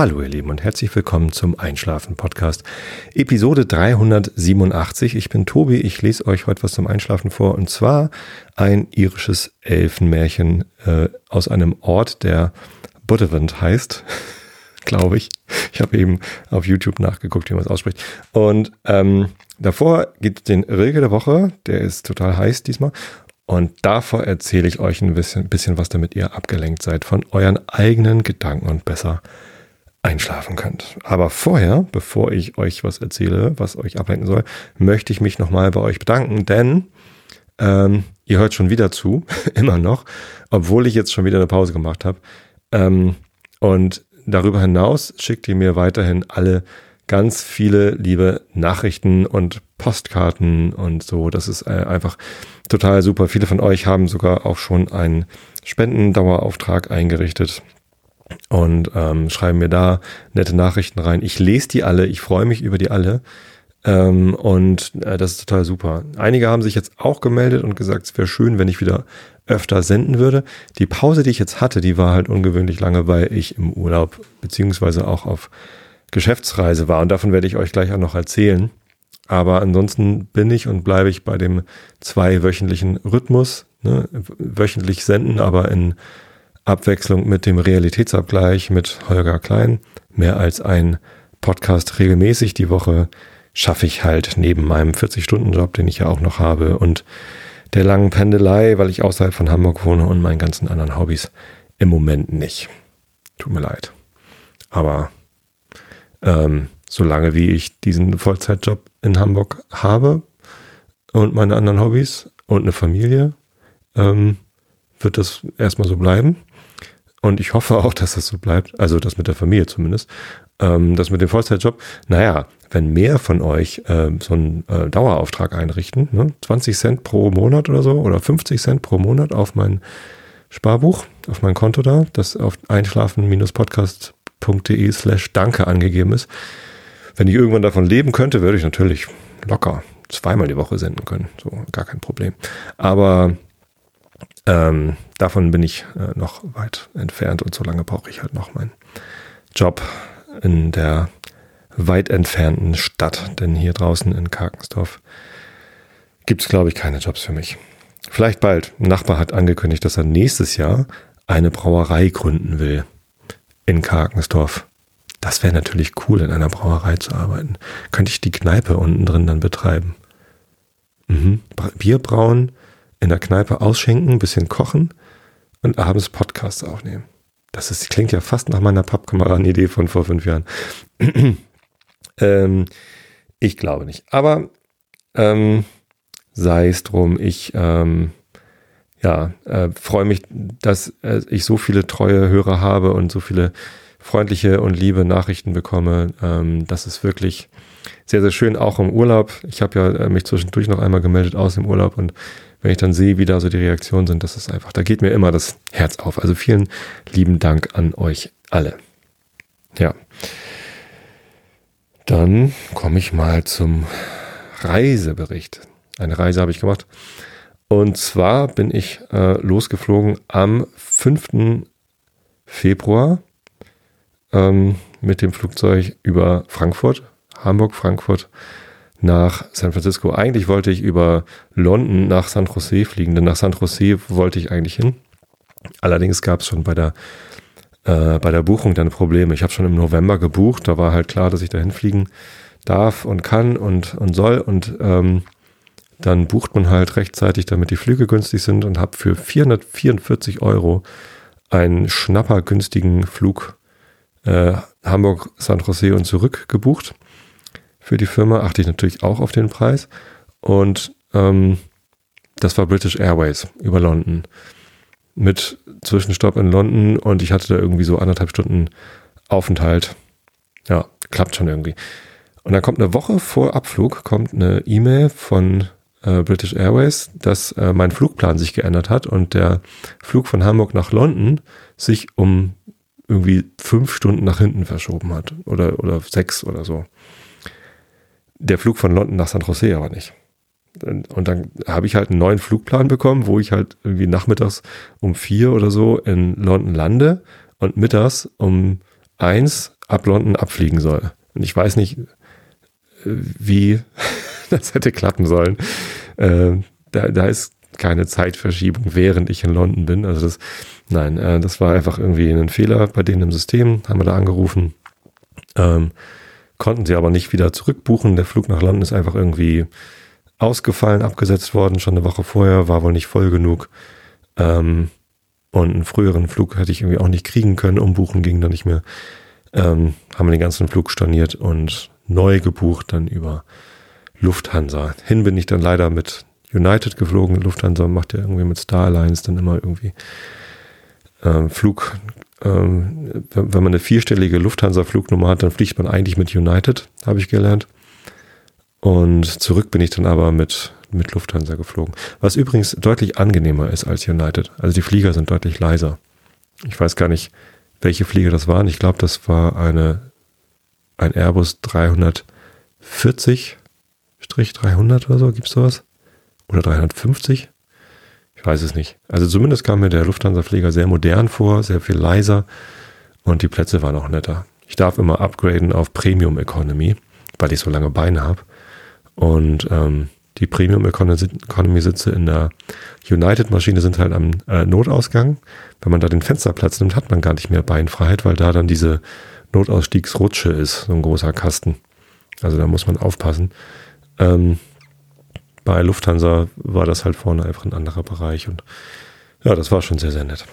Hallo ihr Lieben und herzlich willkommen zum Einschlafen Podcast, Episode 387. Ich bin Tobi, ich lese euch heute was zum Einschlafen vor und zwar ein irisches Elfenmärchen äh, aus einem Ort, der Buttevant heißt, glaube ich. Ich habe eben auf YouTube nachgeguckt, wie man es ausspricht. Und ähm, davor gibt es den Rilke der Woche, der ist total heiß diesmal. Und davor erzähle ich euch ein bisschen, bisschen was, damit ihr abgelenkt seid von euren eigenen Gedanken und besser einschlafen könnt. Aber vorher, bevor ich euch was erzähle, was euch ablenken soll, möchte ich mich nochmal bei euch bedanken, denn ähm, ihr hört schon wieder zu, immer noch, obwohl ich jetzt schon wieder eine Pause gemacht habe. Ähm, und darüber hinaus schickt ihr mir weiterhin alle ganz viele liebe Nachrichten und Postkarten und so. Das ist äh, einfach total super. Viele von euch haben sogar auch schon einen Spendendauerauftrag eingerichtet und ähm, schreiben mir da nette Nachrichten rein. Ich lese die alle, ich freue mich über die alle. Ähm, und äh, das ist total super. Einige haben sich jetzt auch gemeldet und gesagt, es wäre schön, wenn ich wieder öfter senden würde. Die Pause, die ich jetzt hatte, die war halt ungewöhnlich lange, weil ich im Urlaub beziehungsweise auch auf Geschäftsreise war. Und davon werde ich euch gleich auch noch erzählen. Aber ansonsten bin ich und bleibe ich bei dem zweiwöchentlichen Rhythmus. Ne? Wöchentlich senden, aber in Abwechslung mit dem Realitätsabgleich mit Holger Klein. Mehr als ein Podcast regelmäßig die Woche schaffe ich halt neben meinem 40-Stunden-Job, den ich ja auch noch habe und der langen Pendelei, weil ich außerhalb von Hamburg wohne und meinen ganzen anderen Hobbys im Moment nicht. Tut mir leid. Aber ähm, solange wie ich diesen Vollzeitjob in Hamburg habe und meine anderen Hobbys und eine Familie, ähm, wird das erstmal so bleiben. Und ich hoffe auch, dass das so bleibt. Also das mit der Familie zumindest. Ähm, das mit dem Vollzeitjob. Naja, wenn mehr von euch äh, so einen äh, Dauerauftrag einrichten, ne? 20 Cent pro Monat oder so oder 50 Cent pro Monat auf mein Sparbuch, auf mein Konto da, das auf einschlafen-podcast.de slash danke angegeben ist. Wenn ich irgendwann davon leben könnte, würde ich natürlich locker zweimal die Woche senden können. So, gar kein Problem. Aber ähm, davon bin ich äh, noch weit entfernt und so lange brauche ich halt noch meinen Job in der weit entfernten Stadt. Denn hier draußen in Karkensdorf gibt es, glaube ich, keine Jobs für mich. Vielleicht bald. Ein Nachbar hat angekündigt, dass er nächstes Jahr eine Brauerei gründen will in Karkensdorf. Das wäre natürlich cool, in einer Brauerei zu arbeiten. Könnte ich die Kneipe unten drin dann betreiben. Mhm. Bier brauen, in der Kneipe ausschenken, ein bisschen kochen und abends Podcasts aufnehmen. Das ist, klingt ja fast nach meiner Pappkameraden-Idee von vor fünf Jahren. ähm, ich glaube nicht. Aber ähm, sei es drum, ich ähm, ja, äh, freue mich, dass äh, ich so viele treue Hörer habe und so viele freundliche und liebe Nachrichten bekomme. Ähm, das ist wirklich sehr, sehr schön, auch im Urlaub. Ich habe ja äh, mich zwischendurch noch einmal gemeldet aus dem Urlaub und wenn ich dann sehe, wie da so die Reaktionen sind, das ist einfach, da geht mir immer das Herz auf. Also vielen lieben Dank an euch alle. Ja. Dann komme ich mal zum Reisebericht. Eine Reise habe ich gemacht. Und zwar bin ich äh, losgeflogen am 5. Februar ähm, mit dem Flugzeug über Frankfurt, Hamburg, Frankfurt nach San Francisco. Eigentlich wollte ich über London nach San Jose fliegen, denn nach San Jose wollte ich eigentlich hin. Allerdings gab es schon bei der, äh, bei der Buchung dann Probleme. Ich habe schon im November gebucht, da war halt klar, dass ich dahin fliegen darf und kann und, und soll. Und ähm, dann bucht man halt rechtzeitig, damit die Flüge günstig sind und habe für 444 Euro einen schnappergünstigen Flug äh, Hamburg, San Jose und zurück gebucht für die Firma, achte ich natürlich auch auf den Preis. Und ähm, das war British Airways über London. Mit Zwischenstopp in London und ich hatte da irgendwie so anderthalb Stunden Aufenthalt. Ja, klappt schon irgendwie. Und dann kommt eine Woche vor Abflug, kommt eine E-Mail von äh, British Airways, dass äh, mein Flugplan sich geändert hat und der Flug von Hamburg nach London sich um irgendwie fünf Stunden nach hinten verschoben hat. Oder, oder sechs oder so der Flug von London nach San Jose aber nicht. Und dann habe ich halt einen neuen Flugplan bekommen, wo ich halt irgendwie nachmittags um vier oder so in London lande und mittags um eins ab London abfliegen soll. Und ich weiß nicht, äh, wie das hätte klappen sollen. Äh, da, da ist keine Zeitverschiebung, während ich in London bin. Also das, nein, äh, das war einfach irgendwie ein Fehler bei denen im System. Haben wir da angerufen. Ähm, konnten sie aber nicht wieder zurückbuchen. Der Flug nach London ist einfach irgendwie ausgefallen, abgesetzt worden, schon eine Woche vorher, war wohl nicht voll genug. Ähm, und einen früheren Flug hätte ich irgendwie auch nicht kriegen können. Umbuchen ging dann nicht mehr. Ähm, haben wir den ganzen Flug storniert und neu gebucht dann über Lufthansa. Hin bin ich dann leider mit United geflogen. Lufthansa macht ja irgendwie mit Star Alliance dann immer irgendwie ähm, Flug. Ähm, wenn, man eine vierstellige Lufthansa-Flugnummer hat, dann fliegt man eigentlich mit United, habe ich gelernt. Und zurück bin ich dann aber mit, mit Lufthansa geflogen. Was übrigens deutlich angenehmer ist als United. Also die Flieger sind deutlich leiser. Ich weiß gar nicht, welche Flieger das waren. Ich glaube, das war eine, ein Airbus 340 300 oder so. Gibt's sowas? Oder 350? Ich weiß es nicht. Also zumindest kam mir der Lufthansa-Flieger sehr modern vor, sehr viel leiser und die Plätze waren auch netter. Ich darf immer upgraden auf Premium Economy, weil ich so lange Beine habe. Und ähm, die Premium Economy Sitze in der United Maschine sind halt am äh, Notausgang. Wenn man da den Fensterplatz nimmt, hat man gar nicht mehr Beinfreiheit, weil da dann diese Notausstiegsrutsche ist, so ein großer Kasten. Also da muss man aufpassen. Ähm, bei Lufthansa war das halt vorne einfach ein anderer Bereich und ja, das war schon sehr, sehr nett.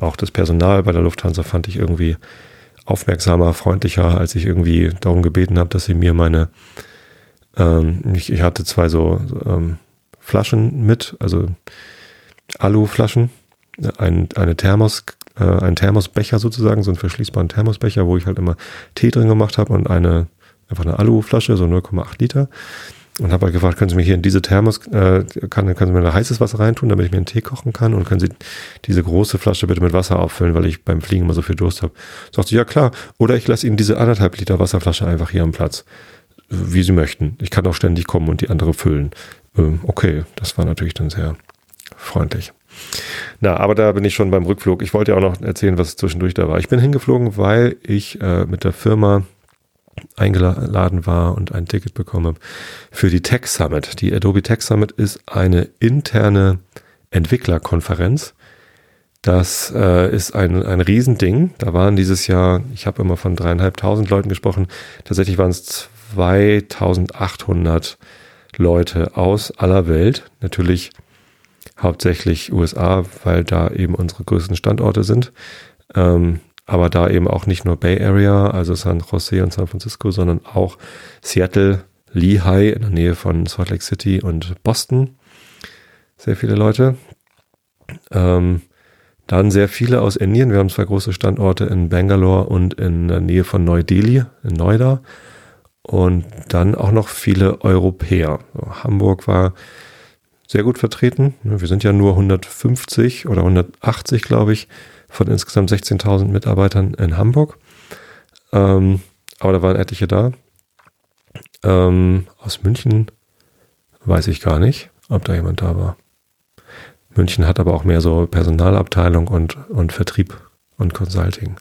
Auch das Personal bei der Lufthansa fand ich irgendwie aufmerksamer, freundlicher, als ich irgendwie darum gebeten habe, dass sie mir meine ähm, ich, ich, hatte zwei so ähm, Flaschen mit, also Aluflaschen, ein, eine Thermos, äh, ein Thermosbecher sozusagen, so einen verschließbaren Thermosbecher, wo ich halt immer Tee drin gemacht habe und eine einfach eine Aluflasche, so 0,8 Liter. Und habe halt gefragt, können Sie mir hier in diese Thermos, äh, kann, können Sie mir da heißes Wasser reintun, damit ich mir einen Tee kochen kann? Und können Sie diese große Flasche bitte mit Wasser auffüllen, weil ich beim Fliegen immer so viel Durst habe? Sagt sie, ja klar. Oder ich lasse Ihnen diese anderthalb Liter Wasserflasche einfach hier am Platz wie sie möchten. Ich kann auch ständig kommen und die andere füllen. Ähm, okay, das war natürlich dann sehr freundlich. Na, aber da bin ich schon beim Rückflug. Ich wollte ja auch noch erzählen, was zwischendurch da war. Ich bin hingeflogen, weil ich äh, mit der Firma eingeladen war und ein Ticket bekommen habe für die Tech Summit. Die Adobe Tech Summit ist eine interne Entwicklerkonferenz. Das äh, ist ein, ein Riesending. Da waren dieses Jahr, ich habe immer von dreieinhalbtausend Leuten gesprochen, tatsächlich waren es 2800 Leute aus aller Welt. Natürlich hauptsächlich USA, weil da eben unsere größten Standorte sind. Ähm, aber da eben auch nicht nur Bay Area, also San Jose und San Francisco, sondern auch Seattle, Lehigh in der Nähe von Salt Lake City und Boston. Sehr viele Leute. Ähm, dann sehr viele aus Indien. Wir haben zwei große Standorte in Bangalore und in der Nähe von Neu-Delhi, in Noida und dann auch noch viele Europäer. Hamburg war sehr gut vertreten. Wir sind ja nur 150 oder 180, glaube ich, von insgesamt 16.000 Mitarbeitern in Hamburg. Ähm, aber da waren etliche da. Ähm, aus München weiß ich gar nicht, ob da jemand da war. München hat aber auch mehr so Personalabteilung und, und Vertrieb und Consulting.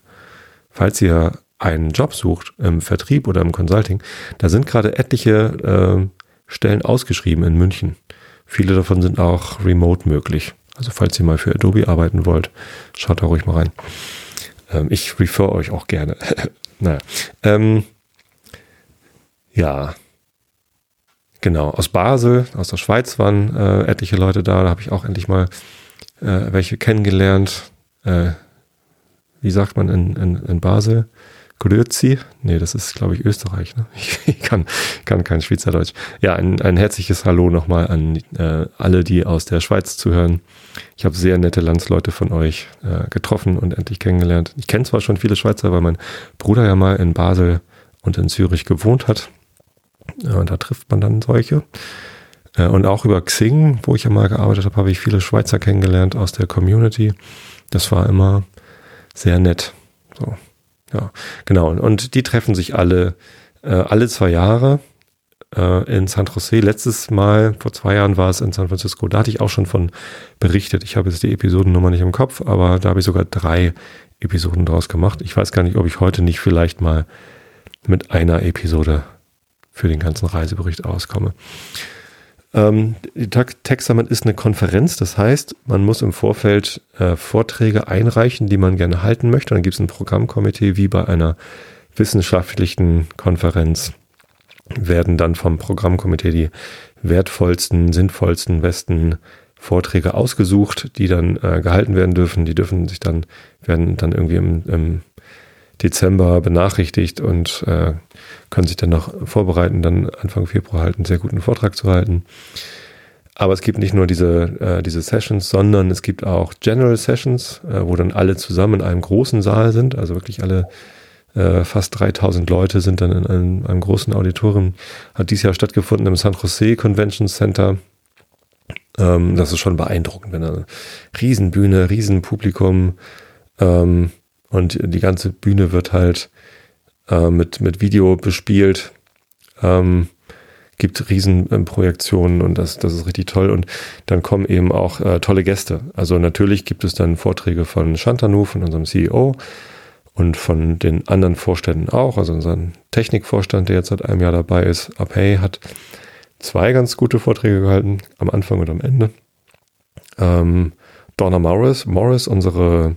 Falls ihr einen Job sucht im Vertrieb oder im Consulting, da sind gerade etliche äh, Stellen ausgeschrieben in München. Viele davon sind auch remote möglich. Also falls ihr mal für Adobe arbeiten wollt, schaut da ruhig mal rein. Ähm, ich refer euch auch gerne. naja. Ähm, ja. Genau. Aus Basel, aus der Schweiz waren äh, etliche Leute da. Da habe ich auch endlich mal äh, welche kennengelernt. Äh, wie sagt man in, in, in Basel? Grüezi. Nee, das ist, glaube ich, Österreich. Ne? Ich kann, kann kein Schweizerdeutsch. Ja, ein, ein herzliches Hallo nochmal an äh, alle, die aus der Schweiz zuhören. Ich habe sehr nette Landsleute von euch äh, getroffen und endlich kennengelernt. Ich kenne zwar schon viele Schweizer, weil mein Bruder ja mal in Basel und in Zürich gewohnt hat. Ja, und da trifft man dann solche. Äh, und auch über Xing, wo ich ja mal gearbeitet habe, habe ich viele Schweizer kennengelernt aus der Community. Das war immer sehr nett. So. Ja, genau. Und die treffen sich alle, äh, alle zwei Jahre äh, in San Jose. Letztes Mal, vor zwei Jahren war es in San Francisco. Da hatte ich auch schon von berichtet. Ich habe jetzt die Episodennummer nicht im Kopf, aber da habe ich sogar drei Episoden draus gemacht. Ich weiß gar nicht, ob ich heute nicht vielleicht mal mit einer Episode für den ganzen Reisebericht auskomme. Ähm, die Tech Summit ist eine Konferenz, das heißt, man muss im Vorfeld äh, Vorträge einreichen, die man gerne halten möchte. dann gibt es ein Programmkomitee wie bei einer wissenschaftlichen Konferenz werden dann vom Programmkomitee die wertvollsten, sinnvollsten, besten Vorträge ausgesucht, die dann äh, gehalten werden dürfen. Die dürfen sich dann, werden dann irgendwie im, im Dezember benachrichtigt und äh, können sich dann noch vorbereiten, dann Anfang Februar halt einen sehr guten Vortrag zu halten. Aber es gibt nicht nur diese, äh, diese Sessions, sondern es gibt auch General Sessions, äh, wo dann alle zusammen in einem großen Saal sind, also wirklich alle äh, fast 3000 Leute sind dann in einem, einem großen Auditorium. Hat dieses Jahr stattgefunden im San Jose Convention Center. Ähm, das ist schon beeindruckend, wenn eine Riesenbühne, Riesenpublikum ähm, und die ganze Bühne wird halt äh, mit, mit Video bespielt. Ähm, gibt Riesenprojektionen und das, das ist richtig toll. Und dann kommen eben auch äh, tolle Gäste. Also natürlich gibt es dann Vorträge von Shantanu, von unserem CEO und von den anderen Vorständen auch. Also unseren Technikvorstand, der jetzt seit einem Jahr dabei ist, Apay, hat zwei ganz gute Vorträge gehalten, am Anfang und am Ende. Ähm, Donna Morris, Morris, unsere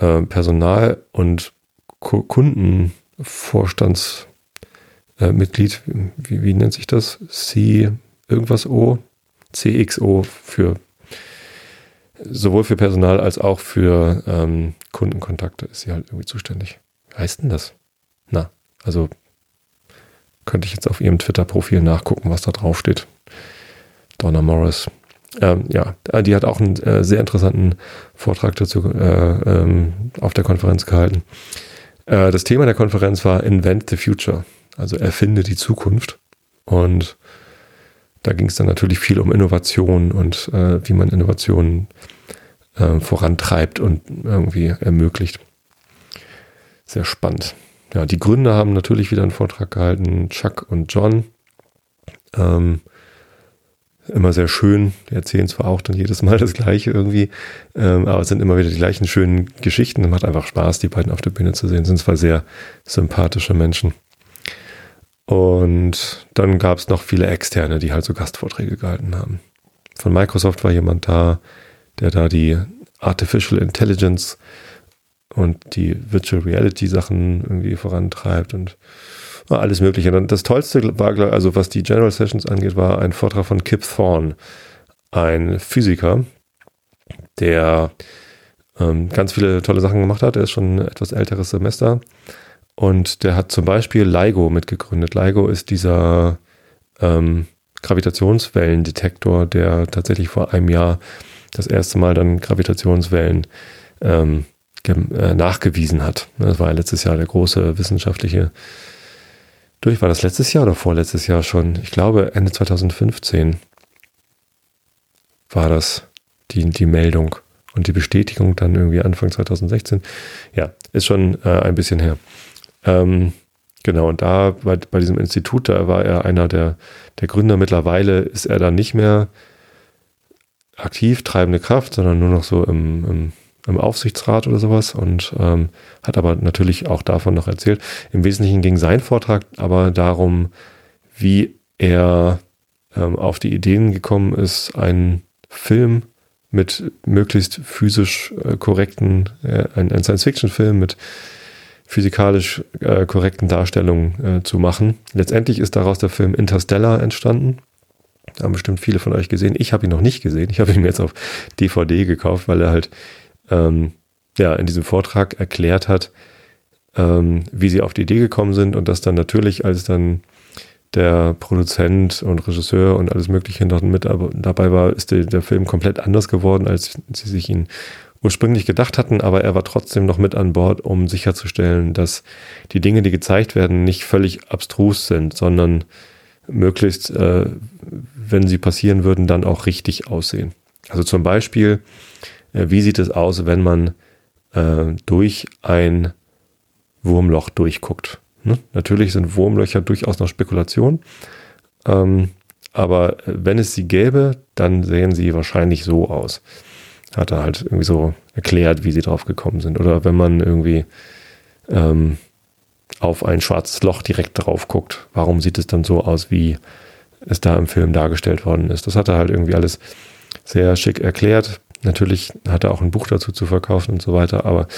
äh, Personal- und Kundenvorstandsmitglied, äh, wie, wie nennt sich das? C irgendwas O? CXO für sowohl für Personal als auch für ähm, Kundenkontakte ist sie halt irgendwie zuständig. Wie heißt denn das? Na, also könnte ich jetzt auf ihrem Twitter-Profil nachgucken, was da drauf steht. Donna Morris. Ähm, ja, die hat auch einen äh, sehr interessanten Vortrag dazu äh, ähm, auf der Konferenz gehalten. Äh, das Thema der Konferenz war Invent the Future, also erfinde die Zukunft. Und da ging es dann natürlich viel um Innovation und äh, wie man Innovationen äh, vorantreibt und irgendwie ermöglicht. Sehr spannend. Ja, die Gründer haben natürlich wieder einen Vortrag gehalten, Chuck und John. Ähm, immer sehr schön. Die erzählen zwar auch dann jedes Mal das Gleiche irgendwie, ähm, aber es sind immer wieder die gleichen schönen Geschichten. Es macht einfach Spaß, die beiden auf der Bühne zu sehen. Sind zwar sehr sympathische Menschen. Und dann gab es noch viele Externe, die halt so Gastvorträge gehalten haben. Von Microsoft war jemand da, der da die Artificial Intelligence und die Virtual Reality Sachen irgendwie vorantreibt und alles Mögliche. Und das Tollste war, also was die General Sessions angeht, war ein Vortrag von Kip Thorne, ein Physiker, der ähm, ganz viele tolle Sachen gemacht hat. Er ist schon ein etwas älteres Semester und der hat zum Beispiel LIGO mitgegründet. LIGO ist dieser ähm, Gravitationswellendetektor, der tatsächlich vor einem Jahr das erste Mal dann Gravitationswellen ähm, äh, nachgewiesen hat. Das war ja letztes Jahr der große wissenschaftliche durch, war das letztes Jahr oder vorletztes Jahr schon? Ich glaube, Ende 2015 war das die, die Meldung und die Bestätigung dann irgendwie Anfang 2016. Ja, ist schon äh, ein bisschen her. Ähm, genau, und da bei, bei diesem Institut, da war er einer der, der Gründer. Mittlerweile ist er dann nicht mehr aktiv treibende Kraft, sondern nur noch so im, im im Aufsichtsrat oder sowas und ähm, hat aber natürlich auch davon noch erzählt. Im Wesentlichen ging sein Vortrag aber darum, wie er ähm, auf die Ideen gekommen ist, einen Film mit möglichst physisch äh, korrekten, äh, ein, ein Science-Fiction-Film mit physikalisch äh, korrekten Darstellungen äh, zu machen. Letztendlich ist daraus der Film Interstellar entstanden. Da haben bestimmt viele von euch gesehen. Ich habe ihn noch nicht gesehen. Ich habe ihn jetzt auf DVD gekauft, weil er halt ähm, ja, in diesem Vortrag erklärt hat, ähm, wie sie auf die Idee gekommen sind und das dann natürlich, als dann der Produzent und Regisseur und alles Mögliche noch mit dabei war, ist der, der Film komplett anders geworden, als sie sich ihn ursprünglich gedacht hatten, aber er war trotzdem noch mit an Bord, um sicherzustellen, dass die Dinge, die gezeigt werden, nicht völlig abstrus sind, sondern möglichst, äh, wenn sie passieren würden, dann auch richtig aussehen. Also zum Beispiel wie sieht es aus, wenn man äh, durch ein Wurmloch durchguckt? Ne? Natürlich sind Wurmlöcher durchaus noch Spekulation. Ähm, aber wenn es sie gäbe, dann sehen sie wahrscheinlich so aus. Hat er halt irgendwie so erklärt, wie sie drauf gekommen sind. Oder wenn man irgendwie ähm, auf ein schwarzes Loch direkt drauf guckt, warum sieht es dann so aus, wie es da im Film dargestellt worden ist. Das hat er halt irgendwie alles sehr schick erklärt. Natürlich hat er auch ein Buch dazu zu verkaufen und so weiter, aber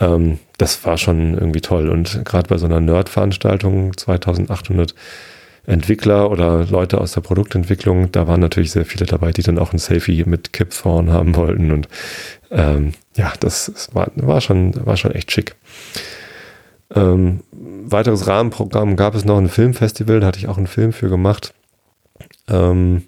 ähm, das war schon irgendwie toll. Und gerade bei so einer Nerd-Veranstaltung, 2800 Entwickler oder Leute aus der Produktentwicklung, da waren natürlich sehr viele dabei, die dann auch ein Selfie mit Kip Thorne haben wollten. Und ähm, ja, das, das war, war, schon, war schon echt schick. Ähm, weiteres Rahmenprogramm gab es noch ein Filmfestival, da hatte ich auch einen Film für gemacht. Ähm,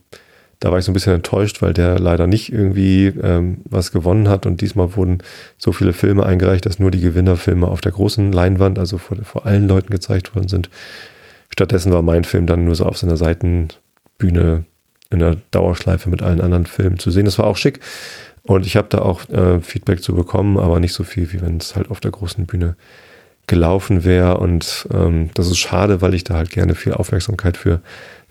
da war ich so ein bisschen enttäuscht, weil der leider nicht irgendwie ähm, was gewonnen hat. Und diesmal wurden so viele Filme eingereicht, dass nur die Gewinnerfilme auf der großen Leinwand, also vor, vor allen Leuten gezeigt worden sind. Stattdessen war mein Film dann nur so auf seiner Seitenbühne in der Dauerschleife mit allen anderen Filmen zu sehen. Das war auch schick. Und ich habe da auch äh, Feedback zu bekommen, aber nicht so viel, wie wenn es halt auf der großen Bühne gelaufen wäre. Und ähm, das ist schade, weil ich da halt gerne viel Aufmerksamkeit für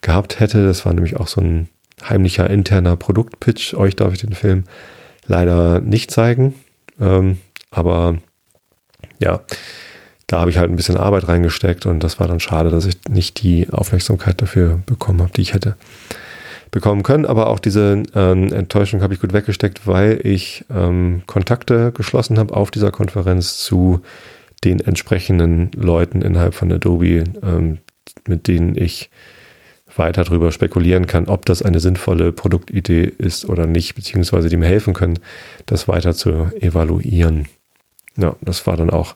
gehabt hätte. Das war nämlich auch so ein heimlicher interner Produktpitch. Euch darf ich den Film leider nicht zeigen. Ähm, aber ja, da habe ich halt ein bisschen Arbeit reingesteckt und das war dann schade, dass ich nicht die Aufmerksamkeit dafür bekommen habe, die ich hätte bekommen können. Aber auch diese ähm, Enttäuschung habe ich gut weggesteckt, weil ich ähm, Kontakte geschlossen habe auf dieser Konferenz zu den entsprechenden Leuten innerhalb von Adobe, ähm, mit denen ich weiter darüber spekulieren kann, ob das eine sinnvolle Produktidee ist oder nicht, beziehungsweise die mir helfen können, das weiter zu evaluieren. Ja, das war dann auch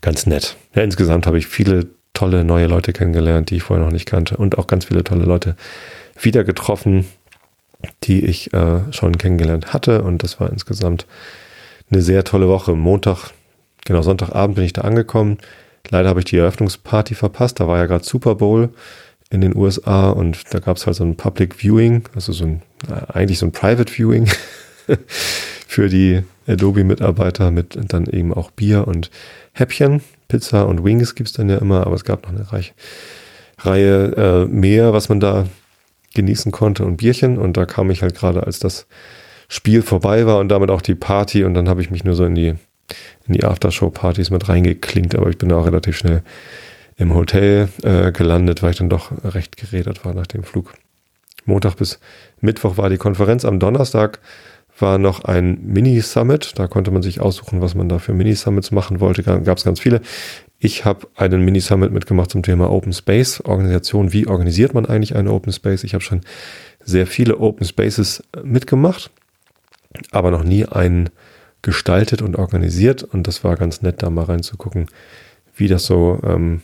ganz nett. Ja, insgesamt habe ich viele tolle neue Leute kennengelernt, die ich vorher noch nicht kannte und auch ganz viele tolle Leute wieder getroffen, die ich äh, schon kennengelernt hatte und das war insgesamt eine sehr tolle Woche. Montag, genau Sonntagabend bin ich da angekommen. Leider habe ich die Eröffnungsparty verpasst, da war ja gerade Super Bowl in den USA und da gab es halt so ein Public Viewing, also so ein, äh, eigentlich so ein Private Viewing für die Adobe-Mitarbeiter mit dann eben auch Bier und Häppchen. Pizza und Wings gibt es dann ja immer, aber es gab noch eine Reich, Reihe äh, mehr, was man da genießen konnte und Bierchen und da kam ich halt gerade, als das Spiel vorbei war und damit auch die Party und dann habe ich mich nur so in die in die Aftershow-Partys mit reingeklinkt, aber ich bin auch relativ schnell im Hotel äh, gelandet, weil ich dann doch recht geredet war nach dem Flug. Montag bis Mittwoch war die Konferenz. Am Donnerstag war noch ein Mini-Summit. Da konnte man sich aussuchen, was man da für Mini-Summits machen wollte. Gab es ganz viele. Ich habe einen Mini-Summit mitgemacht zum Thema Open Space Organisation. Wie organisiert man eigentlich eine Open Space? Ich habe schon sehr viele Open Spaces mitgemacht, aber noch nie einen gestaltet und organisiert. Und das war ganz nett, da mal reinzugucken, wie das so ähm,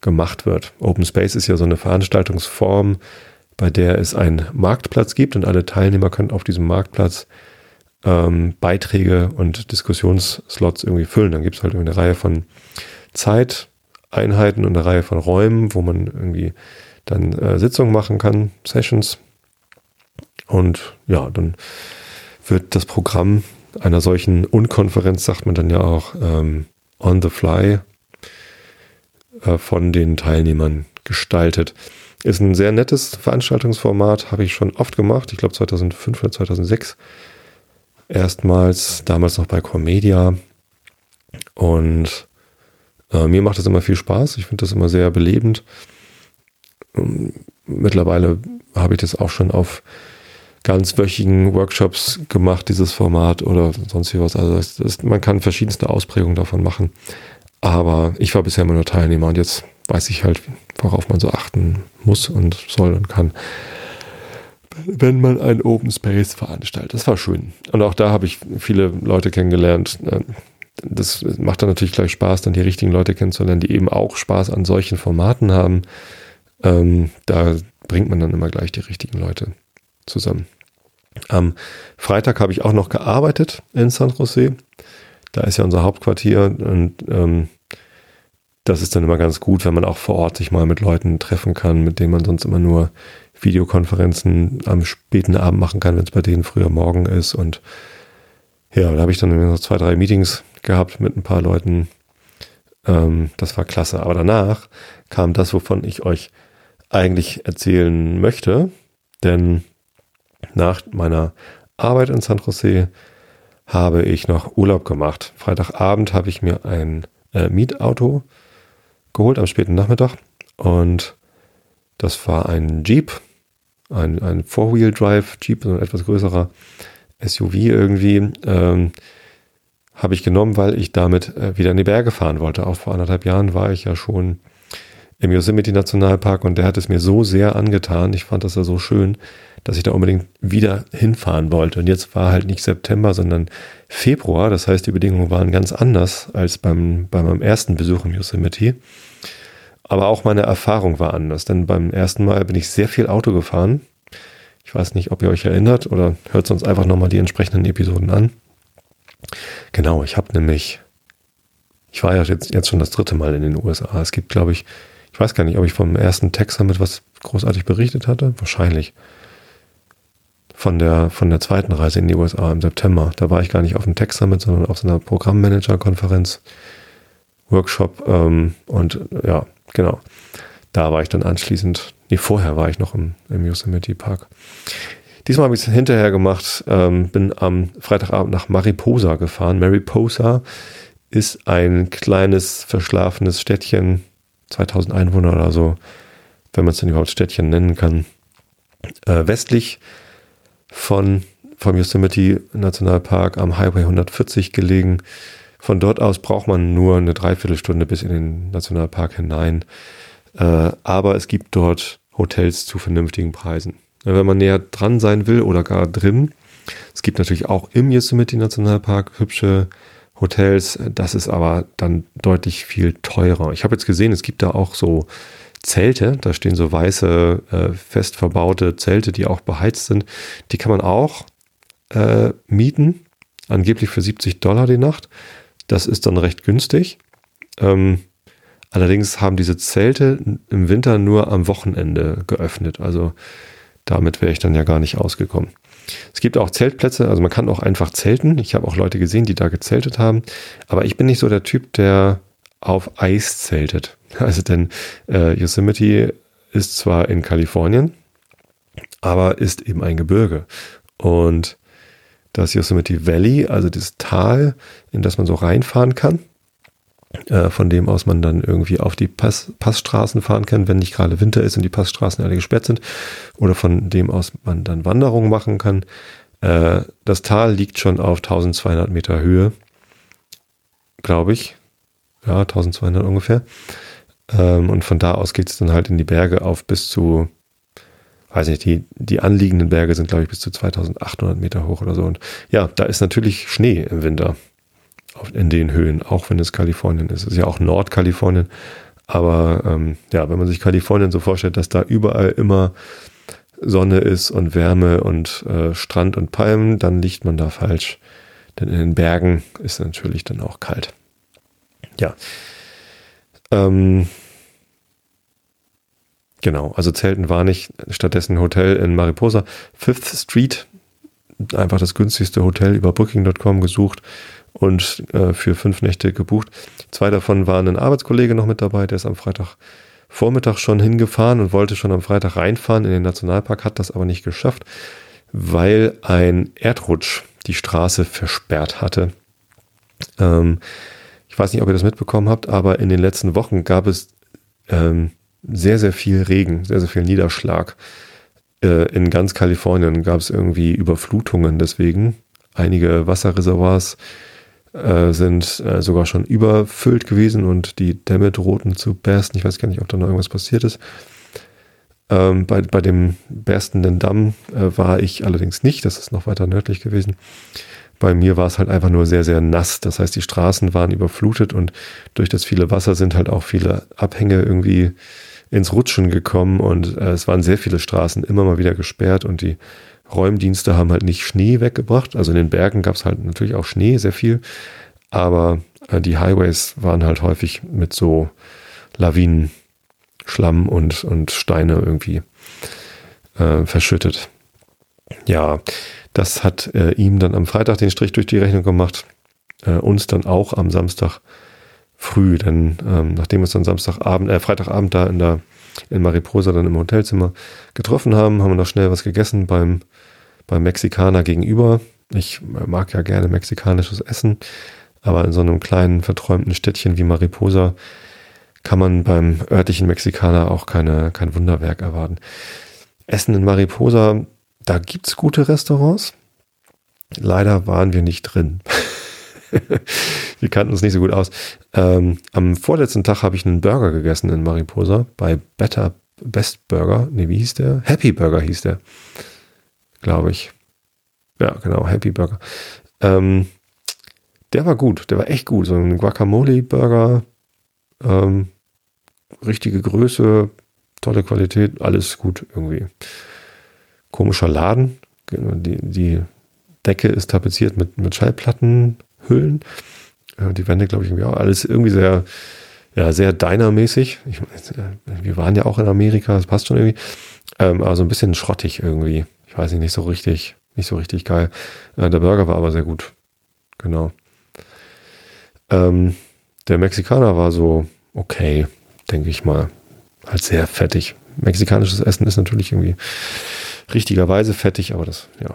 gemacht wird. Open Space ist ja so eine Veranstaltungsform, bei der es einen Marktplatz gibt und alle Teilnehmer können auf diesem Marktplatz ähm, Beiträge und Diskussionsslots irgendwie füllen. Dann gibt es halt eine Reihe von Zeiteinheiten und eine Reihe von Räumen, wo man irgendwie dann äh, Sitzungen machen kann, Sessions. Und ja, dann wird das Programm einer solchen Unkonferenz, sagt man dann ja auch, ähm, on the fly äh, von den Teilnehmern gestaltet. Ist ein sehr nettes Veranstaltungsformat, habe ich schon oft gemacht. Ich glaube 2005 oder 2006 erstmals, damals noch bei Comedia. Und äh, mir macht das immer viel Spaß. Ich finde das immer sehr belebend. Und mittlerweile habe ich das auch schon auf ganzwöchigen Workshops gemacht, dieses Format oder sonst wie was. Also das, man kann verschiedenste Ausprägungen davon machen. Aber ich war bisher immer nur Teilnehmer und jetzt weiß ich halt, worauf man so achten muss und soll und kann, wenn man ein Open Space veranstaltet. Das war schön. Und auch da habe ich viele Leute kennengelernt. Das macht dann natürlich gleich Spaß, dann die richtigen Leute kennenzulernen, die eben auch Spaß an solchen Formaten haben. Ähm, da bringt man dann immer gleich die richtigen Leute zusammen. Am Freitag habe ich auch noch gearbeitet in San Jose. Da ist ja unser Hauptquartier und ähm, das ist dann immer ganz gut, wenn man auch vor Ort sich mal mit Leuten treffen kann, mit denen man sonst immer nur Videokonferenzen am späten Abend machen kann, wenn es bei denen früher Morgen ist. Und ja, da habe ich dann noch zwei, drei Meetings gehabt mit ein paar Leuten. Ähm, das war klasse. Aber danach kam das, wovon ich euch eigentlich erzählen möchte. Denn nach meiner Arbeit in San Jose habe ich noch Urlaub gemacht. Freitagabend habe ich mir ein äh, Mietauto geholt am späten Nachmittag und das war ein Jeep, ein, ein Four-Wheel-Drive Jeep, so ein etwas größerer SUV irgendwie. Ähm, habe ich genommen, weil ich damit äh, wieder in die Berge fahren wollte. Auch vor anderthalb Jahren war ich ja schon im Yosemite Nationalpark und der hat es mir so sehr angetan. Ich fand das ja so schön, dass ich da unbedingt wieder hinfahren wollte. Und jetzt war halt nicht September, sondern Februar. Das heißt, die Bedingungen waren ganz anders als beim, bei meinem ersten Besuch im Yosemite. Aber auch meine Erfahrung war anders, denn beim ersten Mal bin ich sehr viel Auto gefahren. Ich weiß nicht, ob ihr euch erinnert oder hört sonst einfach nochmal die entsprechenden Episoden an. Genau, ich habe nämlich, ich war ja jetzt, jetzt schon das dritte Mal in den USA. Es gibt, glaube ich, ich weiß gar nicht, ob ich vom ersten Tech Summit was großartig berichtet hatte. Wahrscheinlich. Von der, von der zweiten Reise in die USA im September. Da war ich gar nicht auf dem Tech Summit, sondern auf so einer Programmmanager-Konferenz, Workshop. Ähm, und ja, genau. Da war ich dann anschließend, nee, vorher war ich noch im, im Yosemite Park. Diesmal habe ich es hinterher gemacht, ähm, bin am Freitagabend nach Mariposa gefahren. Mariposa ist ein kleines, verschlafenes Städtchen, 2000 Einwohner oder so, wenn man es denn überhaupt Städtchen nennen kann, äh, westlich von vom Yosemite Nationalpark am Highway 140 gelegen. Von dort aus braucht man nur eine Dreiviertelstunde bis in den Nationalpark hinein. Äh, aber es gibt dort Hotels zu vernünftigen Preisen wenn man näher dran sein will oder gar drin. Es gibt natürlich auch im Yosemite Nationalpark hübsche Hotels. Das ist aber dann deutlich viel teurer. Ich habe jetzt gesehen, es gibt da auch so Zelte. Da stehen so weiße, äh, fest verbaute Zelte, die auch beheizt sind. Die kann man auch äh, mieten. Angeblich für 70 Dollar die Nacht. Das ist dann recht günstig. Ähm, allerdings haben diese Zelte im Winter nur am Wochenende geöffnet. Also damit wäre ich dann ja gar nicht ausgekommen. Es gibt auch Zeltplätze, also man kann auch einfach zelten. Ich habe auch Leute gesehen, die da gezeltet haben. Aber ich bin nicht so der Typ, der auf Eis zeltet. Also denn äh, Yosemite ist zwar in Kalifornien, aber ist eben ein Gebirge. Und das Yosemite Valley, also das Tal, in das man so reinfahren kann, äh, von dem aus man dann irgendwie auf die Pass, Passstraßen fahren kann, wenn nicht gerade Winter ist und die Passstraßen alle gesperrt sind, oder von dem aus man dann Wanderungen machen kann. Äh, das Tal liegt schon auf 1200 Meter Höhe, glaube ich. Ja, 1200 ungefähr. Ähm, und von da aus geht es dann halt in die Berge auf bis zu, weiß nicht, die, die anliegenden Berge sind, glaube ich, bis zu 2800 Meter hoch oder so. Und ja, da ist natürlich Schnee im Winter in den Höhen, auch wenn es Kalifornien ist. Es ist ja auch Nordkalifornien. Aber ähm, ja, wenn man sich Kalifornien so vorstellt, dass da überall immer Sonne ist und Wärme und äh, Strand und Palmen, dann liegt man da falsch. Denn in den Bergen ist natürlich dann auch kalt. Ja. Ähm, genau, also Zelten war nicht, stattdessen Hotel in Mariposa. Fifth Street, einfach das günstigste Hotel über Booking.com gesucht und äh, für fünf Nächte gebucht. Zwei davon waren ein Arbeitskollege noch mit dabei, der ist am Freitag Vormittag schon hingefahren und wollte schon am Freitag reinfahren in den Nationalpark, hat das aber nicht geschafft, weil ein Erdrutsch die Straße versperrt hatte. Ähm, ich weiß nicht, ob ihr das mitbekommen habt, aber in den letzten Wochen gab es ähm, sehr, sehr viel Regen, sehr, sehr viel Niederschlag. Äh, in ganz Kalifornien gab es irgendwie Überflutungen deswegen. Einige Wasserreservoirs äh, sind äh, sogar schon überfüllt gewesen und die Dämme drohten zu bersten. Ich weiß gar nicht, ob da noch irgendwas passiert ist. Ähm, bei, bei dem berstenden Damm äh, war ich allerdings nicht. Das ist noch weiter nördlich gewesen. Bei mir war es halt einfach nur sehr, sehr nass. Das heißt, die Straßen waren überflutet und durch das viele Wasser sind halt auch viele Abhänge irgendwie ins Rutschen gekommen und äh, es waren sehr viele Straßen immer mal wieder gesperrt und die Räumdienste haben halt nicht Schnee weggebracht. Also in den Bergen gab es halt natürlich auch Schnee, sehr viel. Aber äh, die Highways waren halt häufig mit so Lawinen, Schlamm und, und Steine irgendwie äh, verschüttet. Ja, das hat äh, ihm dann am Freitag den Strich durch die Rechnung gemacht. Äh, uns dann auch am Samstag, früh, denn ähm, nachdem wir uns dann Samstagabend, äh, Freitagabend da in der in Mariposa dann im Hotelzimmer getroffen haben, haben wir noch schnell was gegessen beim, beim Mexikaner gegenüber. Ich mag ja gerne mexikanisches Essen, aber in so einem kleinen verträumten Städtchen wie Mariposa kann man beim örtlichen Mexikaner auch keine, kein Wunderwerk erwarten. Essen in Mariposa, da gibt's gute Restaurants. Leider waren wir nicht drin. wir kannten uns nicht so gut aus. Ähm, am vorletzten Tag habe ich einen Burger gegessen in Mariposa bei Better Best Burger. Nee, wie hieß der? Happy Burger hieß der. Glaube ich. Ja, genau, Happy Burger. Ähm, der war gut, der war echt gut. So ein Guacamole-Burger, ähm, richtige Größe, tolle Qualität, alles gut irgendwie. Komischer Laden. Die, die Decke ist tapeziert mit, mit Schallplattenhüllen. Äh, die Wände, glaube ich, irgendwie auch alles irgendwie sehr, ja, sehr diner-mäßig. Ich, wir waren ja auch in Amerika, das passt schon irgendwie. Ähm, aber so ein bisschen schrottig irgendwie. Ich weiß nicht, nicht so richtig, nicht so richtig geil. Äh, der Burger war aber sehr gut. Genau. Ähm, der Mexikaner war so okay, denke ich mal. Halt sehr fettig. Mexikanisches Essen ist natürlich irgendwie richtigerweise fettig, aber das, ja,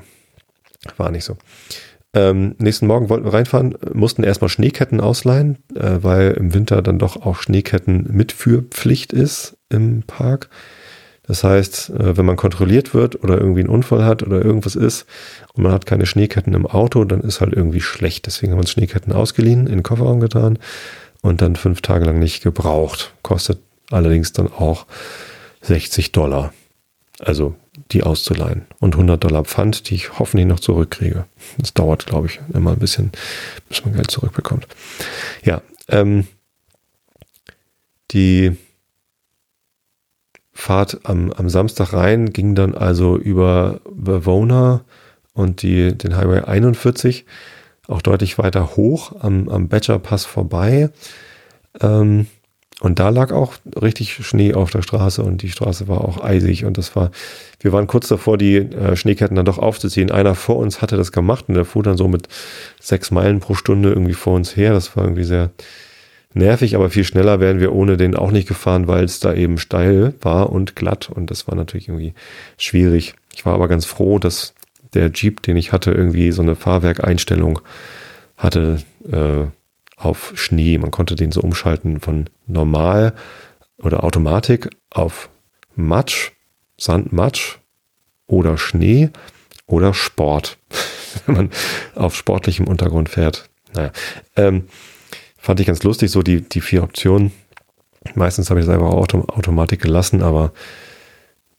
war nicht so. Ähm, nächsten Morgen wollten wir reinfahren, mussten erstmal Schneeketten ausleihen, äh, weil im Winter dann doch auch Schneeketten Mitführpflicht ist im Park. Das heißt, äh, wenn man kontrolliert wird oder irgendwie einen Unfall hat oder irgendwas ist und man hat keine Schneeketten im Auto, dann ist halt irgendwie schlecht. Deswegen haben wir uns Schneeketten ausgeliehen, in den Kofferraum getan und dann fünf Tage lang nicht gebraucht. Kostet allerdings dann auch 60 Dollar. Also die auszuleihen. Und 100 Dollar Pfand, die ich hoffentlich noch zurückkriege. Das dauert, glaube ich, immer ein bisschen, bis man Geld zurückbekommt. Ja, ähm, die Fahrt am, am Samstag rein ging dann also über Bavona und die, den Highway 41 auch deutlich weiter hoch am, am Badger Pass vorbei. Ähm, und da lag auch richtig Schnee auf der Straße und die Straße war auch eisig und das war, wir waren kurz davor, die äh, Schneeketten dann doch aufzuziehen. Einer vor uns hatte das gemacht und der fuhr dann so mit sechs Meilen pro Stunde irgendwie vor uns her. Das war irgendwie sehr nervig, aber viel schneller wären wir ohne den auch nicht gefahren, weil es da eben steil war und glatt und das war natürlich irgendwie schwierig. Ich war aber ganz froh, dass der Jeep, den ich hatte, irgendwie so eine Fahrwerkeinstellung hatte, äh, auf Schnee. Man konnte den so umschalten von normal oder Automatik auf Matsch, Sandmatsch oder Schnee oder Sport, wenn man auf sportlichem Untergrund fährt. Naja, ähm, fand ich ganz lustig, so die, die vier Optionen. Meistens habe ich es einfach Auto, Automatik gelassen, aber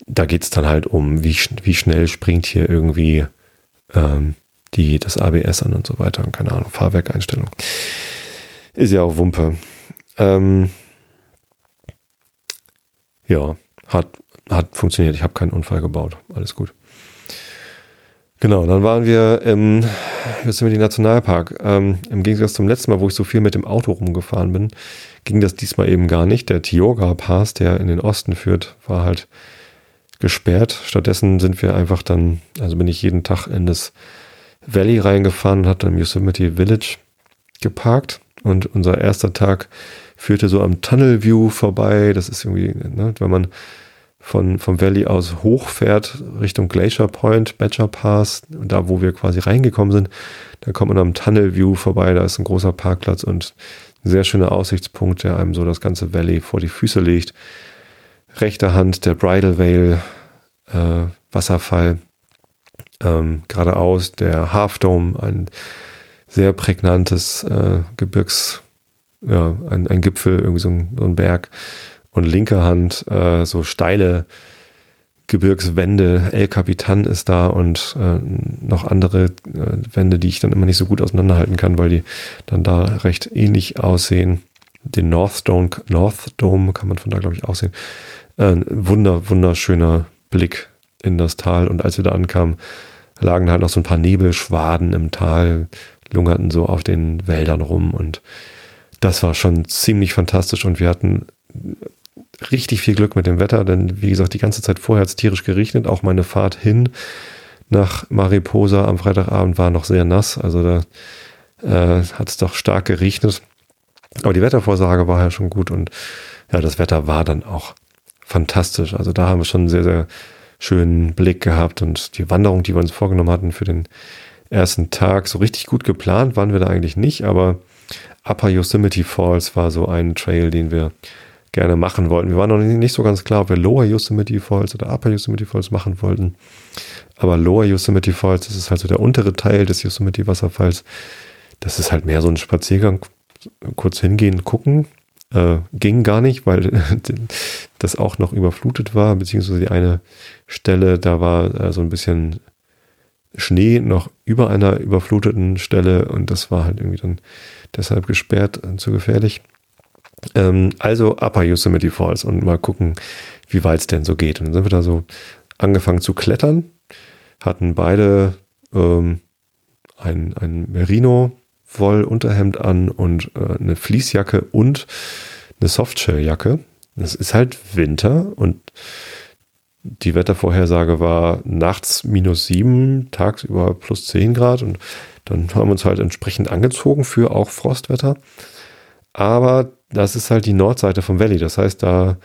da geht es dann halt um, wie, wie schnell springt hier irgendwie ähm, die, das ABS an und so weiter und keine Ahnung, Fahrwerkeinstellung. Ist ja auch Wumpe. Ähm, ja, hat, hat funktioniert. Ich habe keinen Unfall gebaut. Alles gut. Genau, dann waren wir im, im Nationalpark. Ähm, Im Gegensatz zum letzten Mal, wo ich so viel mit dem Auto rumgefahren bin, ging das diesmal eben gar nicht. Der Tioga Pass, der in den Osten führt, war halt gesperrt. Stattdessen sind wir einfach dann, also bin ich jeden Tag in das Valley reingefahren und hatte im Yosemite Village geparkt. Und unser erster Tag führte so am Tunnel View vorbei. Das ist irgendwie, ne, wenn man von, vom Valley aus hochfährt Richtung Glacier Point, Badger Pass, da wo wir quasi reingekommen sind, da kommt man am Tunnel View vorbei. Da ist ein großer Parkplatz und ein sehr schöner Aussichtspunkt, der einem so das ganze Valley vor die Füße legt. Rechter Hand der Bridal Vale, äh, Wasserfall, ähm, geradeaus der Half Dome, ein sehr prägnantes äh, Gebirgs, ja, ein, ein Gipfel, irgendwie so ein, so ein Berg. Und linke Hand äh, so steile Gebirgswände. El Capitan ist da und äh, noch andere äh, Wände, die ich dann immer nicht so gut auseinanderhalten kann, weil die dann da recht ähnlich aussehen. Den North Dome, North Dome kann man von da, glaube ich, auch sehen. Äh, wunder, wunderschöner Blick in das Tal. Und als wir da ankamen, lagen halt noch so ein paar Nebelschwaden im Tal, lungerten so auf den Wäldern rum und das war schon ziemlich fantastisch und wir hatten richtig viel Glück mit dem Wetter, denn wie gesagt, die ganze Zeit vorher hat es tierisch geregnet. Auch meine Fahrt hin nach Mariposa am Freitagabend war noch sehr nass, also da äh, hat es doch stark geregnet. Aber die Wettervorsage war ja schon gut und ja, das Wetter war dann auch fantastisch. Also da haben wir schon einen sehr, sehr schönen Blick gehabt und die Wanderung, die wir uns vorgenommen hatten für den ersten Tag, so richtig gut geplant waren wir da eigentlich nicht, aber Upper Yosemite Falls war so ein Trail, den wir gerne machen wollten. Wir waren noch nicht so ganz klar, ob wir Lower Yosemite Falls oder Upper Yosemite Falls machen wollten. Aber Lower Yosemite Falls, das ist halt so der untere Teil des Yosemite Wasserfalls. Das ist halt mehr so ein Spaziergang, kurz hingehen, gucken. Äh, ging gar nicht, weil das auch noch überflutet war, beziehungsweise die eine Stelle, da war äh, so ein bisschen Schnee noch über einer überfluteten Stelle und das war halt irgendwie dann deshalb gesperrt und zu gefährlich. Ähm, also Upper Yosemite Falls und mal gucken, wie weit es denn so geht. Und dann sind wir da so angefangen zu klettern, hatten beide ähm, ein, ein Merino-Woll-Unterhemd an und äh, eine Fließjacke und eine Softshelljacke. Es ist halt Winter und die Wettervorhersage war nachts minus sieben, tagsüber plus zehn Grad und dann haben wir uns halt entsprechend angezogen für auch Frostwetter. Aber das ist halt die Nordseite vom Valley. Das heißt, da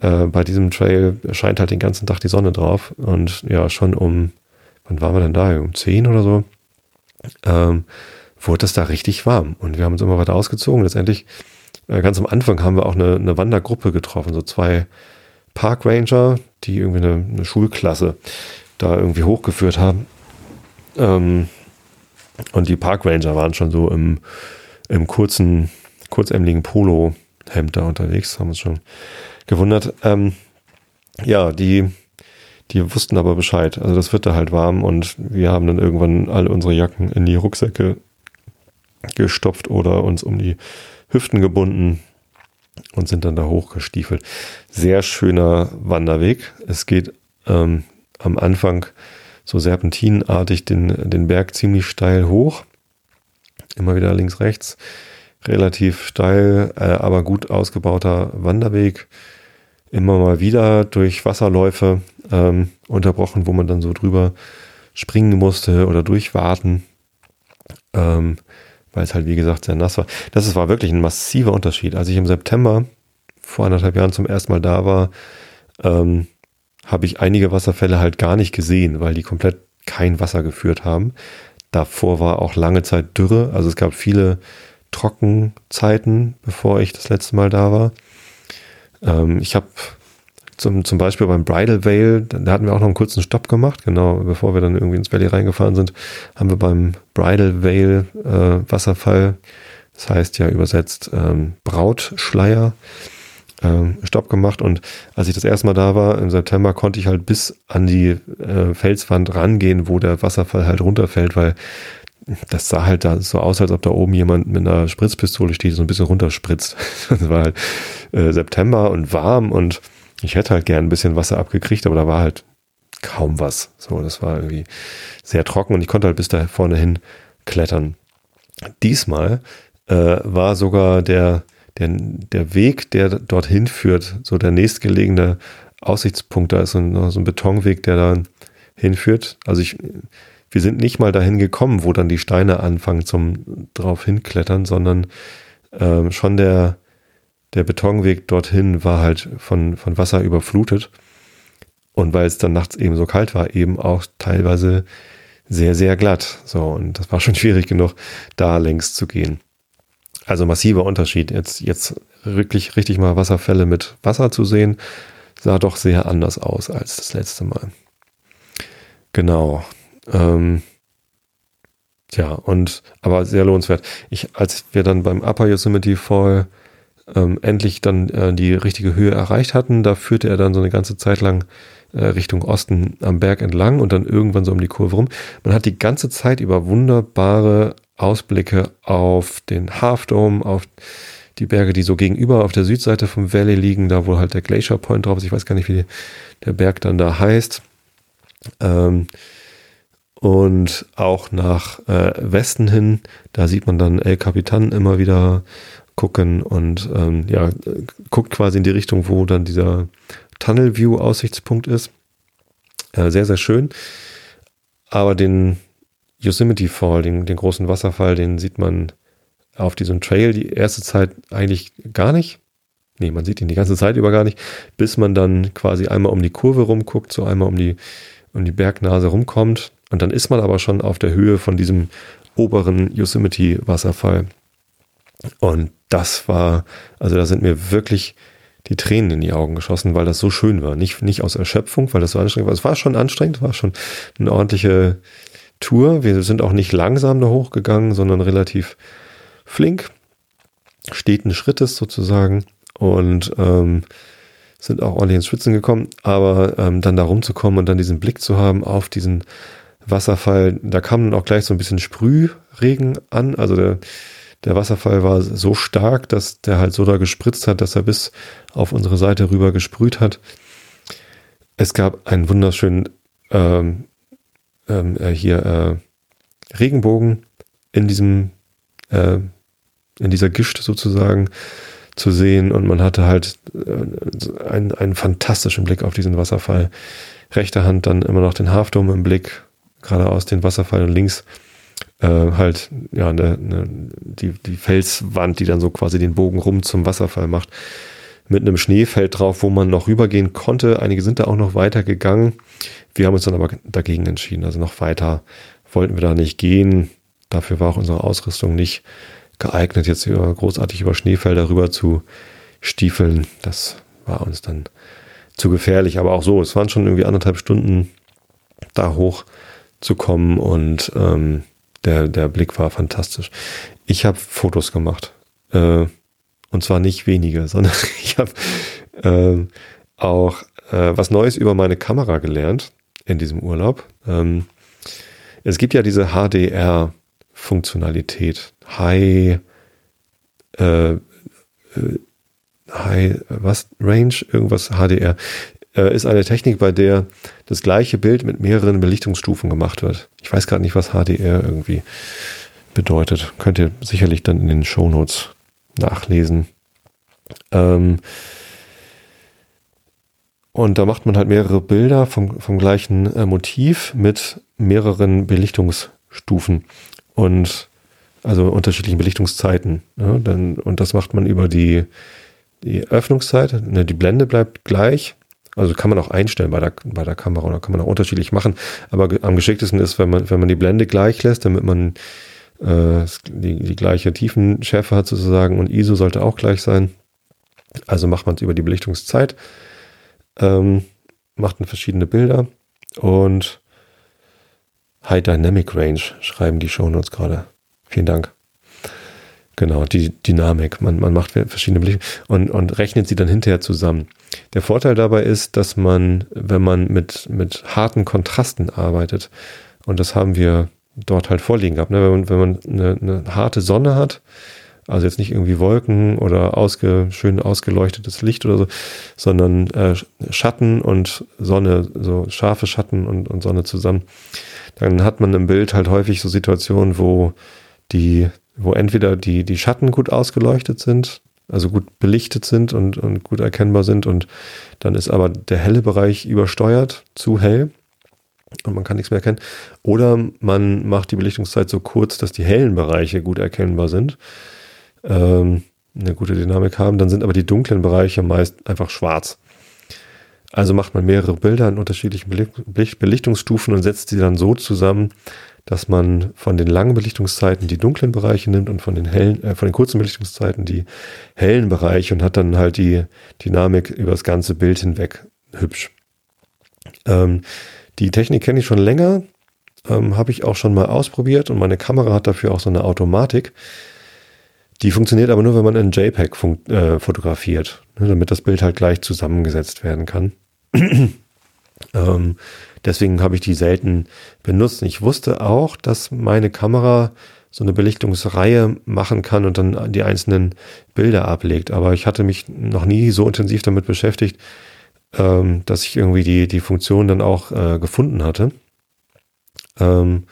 äh, bei diesem Trail scheint halt den ganzen Tag die Sonne drauf. Und ja, schon um, wann waren wir denn da? Um 10 oder so, ähm, wurde es da richtig warm. Und wir haben uns immer weiter ausgezogen. Letztendlich, äh, ganz am Anfang haben wir auch eine, eine Wandergruppe getroffen. So zwei Park Ranger, die irgendwie eine, eine Schulklasse da irgendwie hochgeführt haben. Ähm, und die Park Ranger waren schon so im, im kurzen kurzärmeligen Polo-Hemd da unterwegs, haben uns schon gewundert. Ähm, ja, die, die wussten aber Bescheid. Also das wird da halt warm und wir haben dann irgendwann alle unsere Jacken in die Rucksäcke gestopft oder uns um die Hüften gebunden und sind dann da hochgestiefelt. Sehr schöner Wanderweg. Es geht ähm, am Anfang so serpentinartig den, den Berg ziemlich steil hoch. Immer wieder links, rechts relativ steil, äh, aber gut ausgebauter Wanderweg. Immer mal wieder durch Wasserläufe ähm, unterbrochen, wo man dann so drüber springen musste oder durchwarten, ähm, weil es halt wie gesagt sehr nass war. Das war wirklich ein massiver Unterschied. Als ich im September vor anderthalb Jahren zum ersten Mal da war, ähm, habe ich einige Wasserfälle halt gar nicht gesehen, weil die komplett kein Wasser geführt haben. Davor war auch lange Zeit Dürre, also es gab viele Trockenzeiten, bevor ich das letzte Mal da war. Ähm, ich habe zum, zum Beispiel beim Bridal Vale, da hatten wir auch noch einen kurzen Stopp gemacht, genau, bevor wir dann irgendwie ins Valley reingefahren sind, haben wir beim Bridal Vale äh, Wasserfall, das heißt ja übersetzt ähm, Brautschleier, ähm, Stopp gemacht. Und als ich das erste Mal da war, im September, konnte ich halt bis an die äh, Felswand rangehen, wo der Wasserfall halt runterfällt, weil das sah halt da so aus, als ob da oben jemand mit einer Spritzpistole steht, so ein bisschen runterspritzt. Es war halt äh, September und warm und ich hätte halt gern ein bisschen Wasser abgekriegt, aber da war halt kaum was. So, das war irgendwie sehr trocken und ich konnte halt bis da vorne hin klettern. Diesmal äh, war sogar der, der, der Weg, der dorthin führt, so der nächstgelegene Aussichtspunkt, da ist so ein, so ein Betonweg, der da hinführt. Also ich, wir sind nicht mal dahin gekommen, wo dann die Steine anfangen zum drauf hinklettern, sondern ähm, schon der, der Betonweg dorthin war halt von, von Wasser überflutet. Und weil es dann nachts eben so kalt war, eben auch teilweise sehr, sehr glatt. So, und das war schon schwierig genug, da längs zu gehen. Also massiver Unterschied. Jetzt, jetzt wirklich richtig mal Wasserfälle mit Wasser zu sehen, sah doch sehr anders aus als das letzte Mal. Genau. Ähm, ja, und aber sehr lohnenswert. Ich, als wir dann beim Upper Yosemite Fall ähm, endlich dann äh, die richtige Höhe erreicht hatten, da führte er dann so eine ganze Zeit lang äh, Richtung Osten am Berg entlang und dann irgendwann so um die Kurve rum. Man hat die ganze Zeit über wunderbare Ausblicke auf den Half Dome, auf die Berge, die so gegenüber auf der Südseite vom Valley liegen, da wo halt der Glacier Point drauf ist. Ich weiß gar nicht, wie der Berg dann da heißt. Ähm, und auch nach äh, Westen hin, da sieht man dann El Capitan immer wieder gucken und ähm, ja, guckt quasi in die Richtung, wo dann dieser Tunnel View Aussichtspunkt ist. Äh, sehr, sehr schön. Aber den Yosemite Fall, den, den großen Wasserfall, den sieht man auf diesem Trail die erste Zeit eigentlich gar nicht. Nee, man sieht ihn die ganze Zeit über gar nicht, bis man dann quasi einmal um die Kurve rumguckt, so einmal um die, um die Bergnase rumkommt. Und dann ist man aber schon auf der Höhe von diesem oberen Yosemite-Wasserfall. Und das war, also da sind mir wirklich die Tränen in die Augen geschossen, weil das so schön war. Nicht, nicht aus Erschöpfung, weil das so anstrengend war. Es war schon anstrengend, war schon eine ordentliche Tour. Wir sind auch nicht langsam da hochgegangen, sondern relativ flink, steten Schrittes sozusagen und ähm, sind auch ordentlich ins Schwitzen gekommen. Aber ähm, dann da rumzukommen und dann diesen Blick zu haben auf diesen Wasserfall, da kam dann auch gleich so ein bisschen Sprühregen an. Also der, der Wasserfall war so stark, dass der halt so da gespritzt hat, dass er bis auf unsere Seite rüber gesprüht hat. Es gab einen wunderschönen ähm, ähm, äh, hier äh, Regenbogen in diesem äh, in dieser Gischt sozusagen zu sehen und man hatte halt äh, einen, einen fantastischen Blick auf diesen Wasserfall. Rechter Hand dann immer noch den Hafdom im Blick, geradeaus den Wasserfall und links äh, halt ja eine, eine, die, die Felswand, die dann so quasi den Bogen rum zum Wasserfall macht, mit einem Schneefeld drauf, wo man noch rübergehen konnte. Einige sind da auch noch weiter gegangen. Wir haben uns dann aber dagegen entschieden. Also noch weiter wollten wir da nicht gehen. Dafür war auch unsere Ausrüstung nicht geeignet, jetzt über, großartig über Schneefelder rüber zu stiefeln. Das war uns dann zu gefährlich. Aber auch so, es waren schon irgendwie anderthalb Stunden da hoch zu kommen und ähm, der, der Blick war fantastisch. Ich habe Fotos gemacht. Äh, und zwar nicht wenige, sondern ich habe äh, auch äh, was Neues über meine Kamera gelernt in diesem Urlaub. Ähm, es gibt ja diese HDR-Funktionalität. High, äh, äh, High, was? Range, irgendwas HDR. Äh, ist eine Technik, bei der das gleiche Bild mit mehreren Belichtungsstufen gemacht wird. Ich weiß gerade nicht, was HDR irgendwie bedeutet. Könnt ihr sicherlich dann in den Shownotes nachlesen. Ähm, und da macht man halt mehrere Bilder vom, vom gleichen äh, Motiv mit mehreren Belichtungsstufen und also unterschiedlichen Belichtungszeiten. Ja, dann, und das macht man über die, die Öffnungszeit. Ne, die Blende bleibt gleich. Also kann man auch einstellen bei der, bei der Kamera oder kann man auch unterschiedlich machen. Aber am geschicktesten ist, wenn man, wenn man die Blende gleich lässt, damit man äh, die, die gleiche Tiefenschärfe hat sozusagen und ISO sollte auch gleich sein. Also macht man es über die Belichtungszeit ähm, macht dann verschiedene Bilder und High Dynamic Range schreiben die Shownotes gerade. Vielen Dank. Genau, die Dynamik. Man, man macht verschiedene Belichtungen und, und rechnet sie dann hinterher zusammen. Der Vorteil dabei ist, dass man, wenn man mit, mit harten Kontrasten arbeitet, und das haben wir dort halt vorliegen gehabt, ne? wenn man, wenn man eine, eine harte Sonne hat, also jetzt nicht irgendwie Wolken oder ausge, schön ausgeleuchtetes Licht oder so, sondern äh, Schatten und Sonne, so scharfe Schatten und, und Sonne zusammen. Dann hat man im Bild halt häufig so Situationen, wo die, wo entweder die, die Schatten gut ausgeleuchtet sind, also gut belichtet sind und, und gut erkennbar sind und dann ist aber der helle Bereich übersteuert, zu hell und man kann nichts mehr erkennen. Oder man macht die Belichtungszeit so kurz, dass die hellen Bereiche gut erkennbar sind ähm, eine gute Dynamik haben. Dann sind aber die dunklen Bereiche meist einfach schwarz. Also macht man mehrere Bilder in unterschiedlichen Belichtungsstufen und setzt sie dann so zusammen, dass man von den langen Belichtungszeiten die dunklen Bereiche nimmt und von den hellen, äh, von den kurzen Belichtungszeiten die hellen Bereiche und hat dann halt die Dynamik über das ganze Bild hinweg hübsch. Ähm, die Technik kenne ich schon länger, ähm, habe ich auch schon mal ausprobiert und meine Kamera hat dafür auch so eine Automatik. Die funktioniert aber nur, wenn man ein JPEG äh, fotografiert, ne, damit das Bild halt gleich zusammengesetzt werden kann. ähm, deswegen habe ich die selten benutzt. Ich wusste auch, dass meine Kamera so eine Belichtungsreihe machen kann und dann die einzelnen Bilder ablegt. Aber ich hatte mich noch nie so intensiv damit beschäftigt, ähm, dass ich irgendwie die, die Funktion dann auch äh, gefunden hatte. Ähm,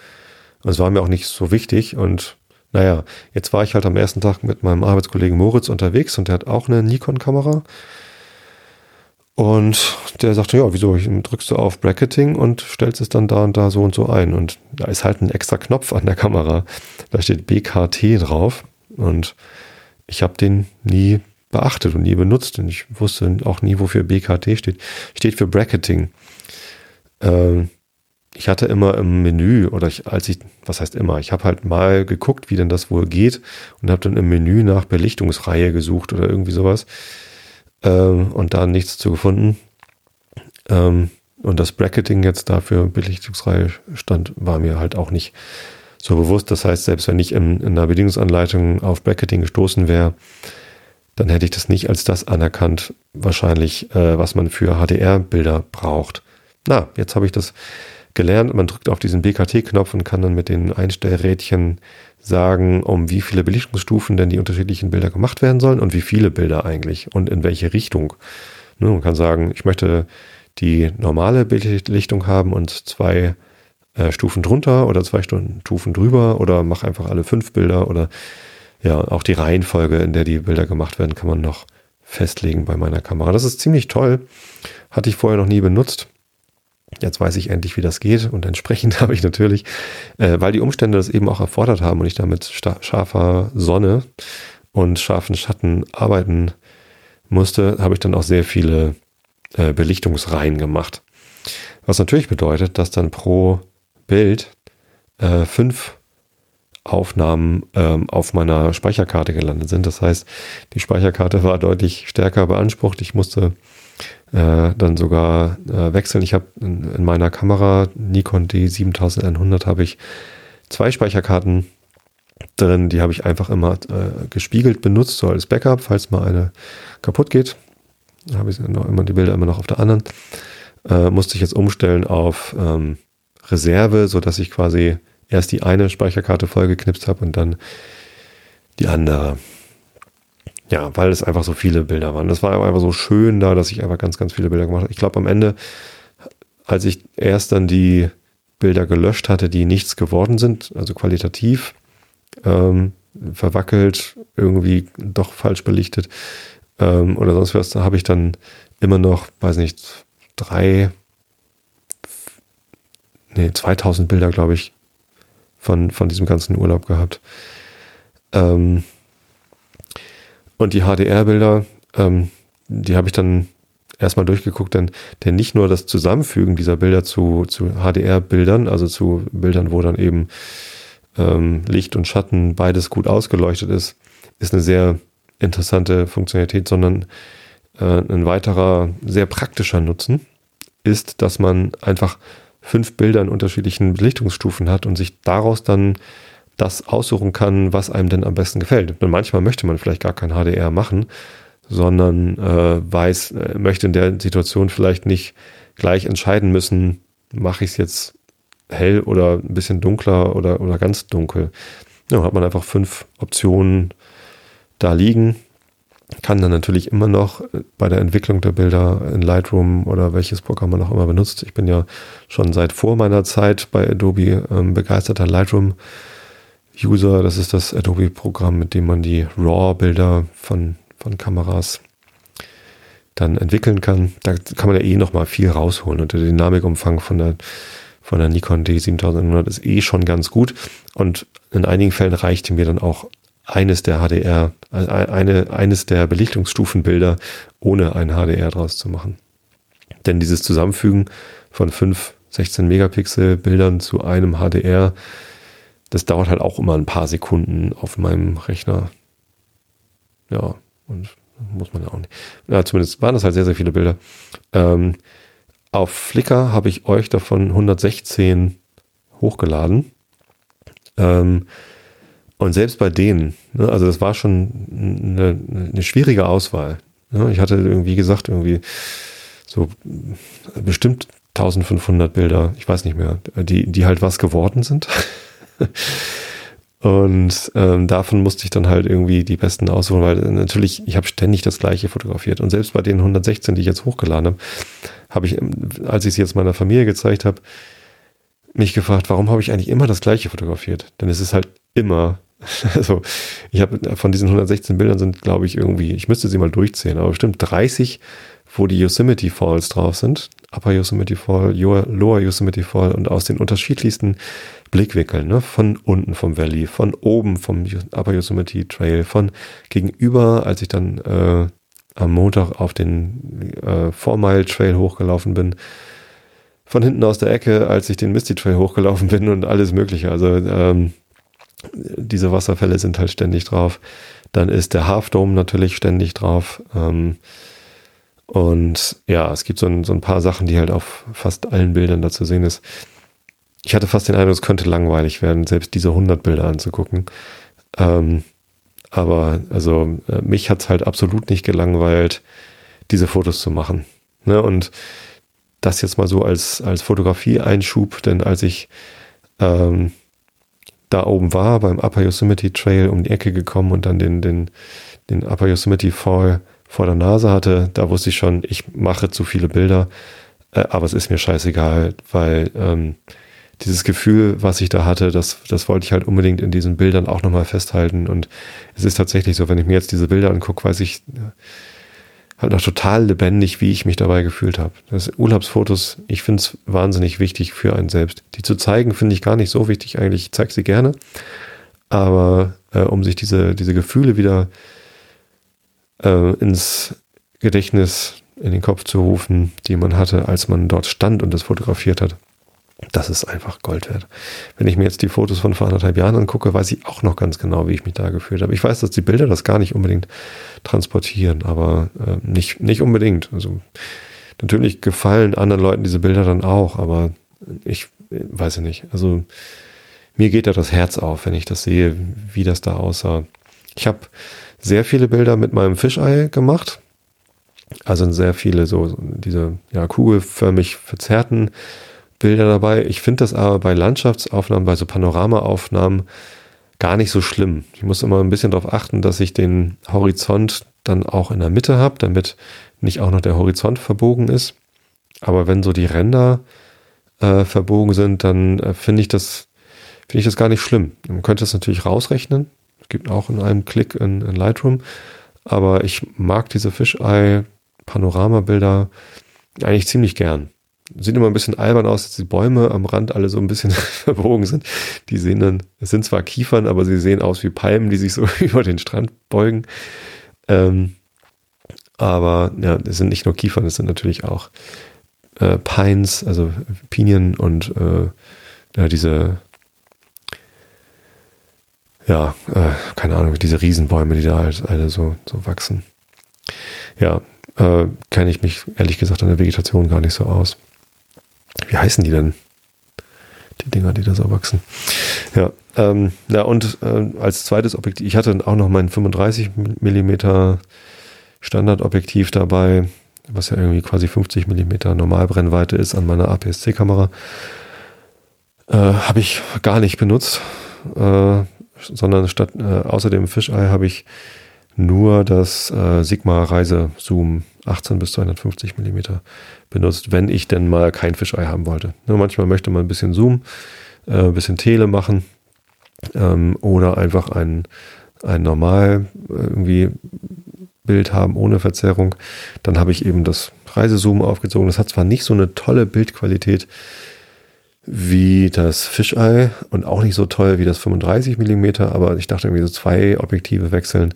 es war mir auch nicht so wichtig und naja, jetzt war ich halt am ersten Tag mit meinem Arbeitskollegen Moritz unterwegs und der hat auch eine Nikon-Kamera. Und der sagte, ja, wieso, drückst du auf Bracketing und stellst es dann da und da so und so ein. Und da ist halt ein extra Knopf an der Kamera. Da steht BKT drauf. Und ich habe den nie beachtet und nie benutzt und ich wusste auch nie, wofür BKT steht. Steht für Bracketing. Ähm, ich hatte immer im Menü oder ich, als ich, was heißt immer, ich habe halt mal geguckt, wie denn das wohl geht und habe dann im Menü nach Belichtungsreihe gesucht oder irgendwie sowas ähm, und da nichts zu gefunden. Ähm, und das Bracketing jetzt dafür Belichtungsreihe stand, war mir halt auch nicht so bewusst. Das heißt, selbst wenn ich in, in einer Bedienungsanleitung auf Bracketing gestoßen wäre, dann hätte ich das nicht als das anerkannt, wahrscheinlich, äh, was man für HDR-Bilder braucht. Na, jetzt habe ich das gelernt. Man drückt auf diesen BKT-Knopf und kann dann mit den Einstellrädchen sagen, um wie viele Belichtungsstufen denn die unterschiedlichen Bilder gemacht werden sollen und wie viele Bilder eigentlich und in welche Richtung. Ne, man kann sagen, ich möchte die normale Belichtung haben und zwei äh, Stufen drunter oder zwei Stufen drüber oder mach einfach alle fünf Bilder oder ja, auch die Reihenfolge, in der die Bilder gemacht werden, kann man noch festlegen bei meiner Kamera. Das ist ziemlich toll. Hatte ich vorher noch nie benutzt. Jetzt weiß ich endlich, wie das geht und entsprechend habe ich natürlich, äh, weil die Umstände das eben auch erfordert haben und ich damit scharfer Sonne und scharfen Schatten arbeiten musste, habe ich dann auch sehr viele äh, Belichtungsreihen gemacht. Was natürlich bedeutet, dass dann pro Bild äh, fünf Aufnahmen ähm, auf meiner Speicherkarte gelandet sind. Das heißt, die Speicherkarte war deutlich stärker beansprucht. Ich musste äh, dann sogar äh, wechseln. Ich habe in, in, meiner Kamera Nikon D7100 habe ich zwei Speicherkarten drin. Die habe ich einfach immer äh, gespiegelt benutzt, so als Backup, falls mal eine kaputt geht. Da habe ich immer die Bilder immer noch auf der anderen. Äh, musste ich jetzt umstellen auf ähm, Reserve, so dass ich quasi erst die eine Speicherkarte vollgeknipst habe und dann die andere. Ja, weil es einfach so viele Bilder waren. Das war einfach so schön da, dass ich einfach ganz, ganz viele Bilder gemacht habe. Ich glaube, am Ende, als ich erst dann die Bilder gelöscht hatte, die nichts geworden sind, also qualitativ, ähm, verwackelt, irgendwie doch falsch belichtet ähm, oder sonst was, da habe ich dann immer noch, weiß nicht, drei, nee, 2000 Bilder, glaube ich, von, von diesem ganzen Urlaub gehabt. Ähm, und die HDR-Bilder, ähm, die habe ich dann erstmal durchgeguckt, denn, denn nicht nur das Zusammenfügen dieser Bilder zu, zu HDR-Bildern, also zu Bildern, wo dann eben ähm, Licht und Schatten beides gut ausgeleuchtet ist, ist eine sehr interessante Funktionalität, sondern äh, ein weiterer sehr praktischer Nutzen ist, dass man einfach fünf Bilder in unterschiedlichen Belichtungsstufen hat und sich daraus dann das aussuchen kann, was einem denn am besten gefällt. Und manchmal möchte man vielleicht gar kein HDR machen, sondern äh, weiß, äh, möchte in der Situation vielleicht nicht gleich entscheiden müssen, mache ich es jetzt hell oder ein bisschen dunkler oder, oder ganz dunkel. Ja, hat man einfach fünf Optionen da liegen kann dann natürlich immer noch bei der Entwicklung der Bilder in Lightroom oder welches Programm man auch immer benutzt. Ich bin ja schon seit vor meiner Zeit bei Adobe ähm, begeisterter Lightroom-User. Das ist das Adobe-Programm, mit dem man die RAW-Bilder von, von Kameras dann entwickeln kann. Da kann man ja eh noch mal viel rausholen und der Dynamikumfang von der von der Nikon D7100 ist eh schon ganz gut und in einigen Fällen reicht mir dann auch eines der HDR, eine, eines der Belichtungsstufenbilder ohne ein HDR draus zu machen. Denn dieses Zusammenfügen von fünf 16 Megapixel Bildern zu einem HDR, das dauert halt auch immer ein paar Sekunden auf meinem Rechner. Ja, und muss man ja auch nicht. Ja, zumindest waren das halt sehr, sehr viele Bilder. Ähm, auf Flickr habe ich euch davon 116 hochgeladen. Ähm, und selbst bei denen, ne, also das war schon eine, eine schwierige Auswahl. Ne? Ich hatte irgendwie gesagt, irgendwie so bestimmt 1500 Bilder, ich weiß nicht mehr, die, die halt was geworden sind. Und ähm, davon musste ich dann halt irgendwie die besten aussuchen, weil natürlich, ich habe ständig das gleiche fotografiert. Und selbst bei den 116, die ich jetzt hochgeladen habe, habe ich, als ich es jetzt meiner Familie gezeigt habe, mich gefragt, warum habe ich eigentlich immer das gleiche fotografiert? Denn es ist halt immer Also ich habe von diesen 116 Bildern sind, glaube ich, irgendwie, ich müsste sie mal durchzählen, aber bestimmt 30, wo die Yosemite Falls drauf sind. Upper Yosemite Fall, Lower Yosemite Fall und aus den unterschiedlichsten Blickwinkeln, ne? von unten vom Valley, von oben vom Upper Yosemite Trail, von gegenüber, als ich dann äh, am Montag auf den äh, Four Mile Trail hochgelaufen bin, von hinten aus der Ecke, als ich den Misty Trail hochgelaufen bin und alles Mögliche. Also ähm, diese Wasserfälle sind halt ständig drauf. Dann ist der Half Dome natürlich ständig drauf. Ähm, und ja, es gibt so ein, so ein paar Sachen, die halt auf fast allen Bildern da zu sehen ist. Ich hatte fast den Eindruck, es könnte langweilig werden, selbst diese 100 Bilder anzugucken. Ähm, aber also äh, mich hat's halt absolut nicht gelangweilt, diese Fotos zu machen. Ne? Und das jetzt mal so als, als Fotografie-Einschub, denn als ich ähm, da oben war, beim Upper Yosemite Trail um die Ecke gekommen und dann den, den, den Upper Yosemite Fall vor der Nase hatte, da wusste ich schon, ich mache zu viele Bilder, äh, aber es ist mir scheißegal, weil ähm, dieses Gefühl, was ich da hatte, das, das wollte ich halt unbedingt in diesen Bildern auch nochmal festhalten. Und es ist tatsächlich so, wenn ich mir jetzt diese Bilder angucke, weiß ich halt noch total lebendig, wie ich mich dabei gefühlt habe. Das Urlaubsfotos, ich finde es wahnsinnig wichtig für einen selbst. Die zu zeigen, finde ich gar nicht so wichtig eigentlich. Ich zeige sie gerne. Aber äh, um sich diese, diese Gefühle wieder äh, ins Gedächtnis, in den Kopf zu rufen, die man hatte, als man dort stand und das fotografiert hat. Das ist einfach Gold wert. Wenn ich mir jetzt die Fotos von vor anderthalb Jahren angucke, weiß ich auch noch ganz genau, wie ich mich da gefühlt habe. Ich weiß, dass die Bilder das gar nicht unbedingt transportieren, aber äh, nicht, nicht unbedingt. Also natürlich gefallen anderen Leuten diese Bilder dann auch, aber ich weiß ja nicht. Also mir geht da das Herz auf, wenn ich das sehe, wie das da aussah. Ich habe sehr viele Bilder mit meinem Fischei gemacht. Also sehr viele so diese ja, kugelförmig verzerrten Bilder dabei. Ich finde das aber bei Landschaftsaufnahmen, bei so Panoramaaufnahmen gar nicht so schlimm. Ich muss immer ein bisschen darauf achten, dass ich den Horizont dann auch in der Mitte habe, damit nicht auch noch der Horizont verbogen ist. Aber wenn so die Ränder äh, verbogen sind, dann äh, finde ich das finde ich das gar nicht schlimm. Man könnte das natürlich rausrechnen, gibt auch in einem Klick in, in Lightroom. Aber ich mag diese Fisheye-Panoramabilder eigentlich ziemlich gern. Sieht immer ein bisschen albern aus, dass die Bäume am Rand alle so ein bisschen verbogen sind. Die sehen dann, es sind zwar Kiefern, aber sie sehen aus wie Palmen, die sich so über den Strand beugen. Ähm, aber ja, es sind nicht nur Kiefern, es sind natürlich auch äh, Pines, also Pinien und äh, ja, diese ja, äh, keine Ahnung, diese Riesenbäume, die da halt alle so, so wachsen. Ja, äh, kenne ich mich ehrlich gesagt an der Vegetation gar nicht so aus. Wie heißen die denn? Die Dinger, die da so wachsen. Ja, ähm, ja und äh, als zweites Objektiv, ich hatte auch noch mein 35 Millimeter Standardobjektiv dabei, was ja irgendwie quasi 50 Millimeter Normalbrennweite ist an meiner APS-C-Kamera. Äh, Habe ich gar nicht benutzt. Äh, sondern statt äh, außer dem Fisheye habe ich nur das äh, Sigma Reise Zoom 18 bis 250 Millimeter benutzt, wenn ich denn mal kein Fisheye haben wollte. Ne, manchmal möchte man ein bisschen Zoom, äh, ein bisschen Tele machen ähm, oder einfach ein, ein normal äh, irgendwie Bild haben ohne Verzerrung. Dann habe ich eben das Reisezoom aufgezogen. Das hat zwar nicht so eine tolle Bildqualität wie das Fisheye und auch nicht so toll wie das 35 mm, aber ich dachte irgendwie so zwei Objektive wechseln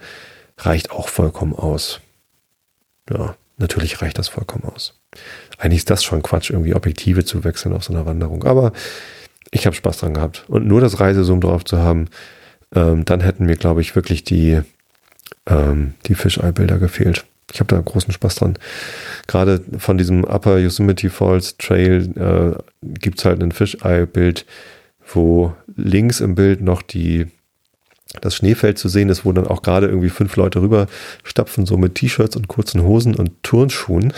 reicht auch vollkommen aus. Ja, natürlich reicht das vollkommen aus. Eigentlich ist das schon Quatsch, irgendwie Objektive zu wechseln auf so einer Wanderung, aber ich habe Spaß dran gehabt. Und nur das Reisezoom drauf zu haben, ähm, dann hätten mir, glaube ich, wirklich die, ähm, die Fisheye-Bilder gefehlt. Ich habe da großen Spaß dran. Gerade von diesem Upper Yosemite Falls Trail äh, gibt es halt ein Fisheye-Bild, wo links im Bild noch die das Schneefeld zu sehen ist, wo dann auch gerade irgendwie fünf Leute rüber stapfen, so mit T-Shirts und kurzen Hosen und Turnschuhen.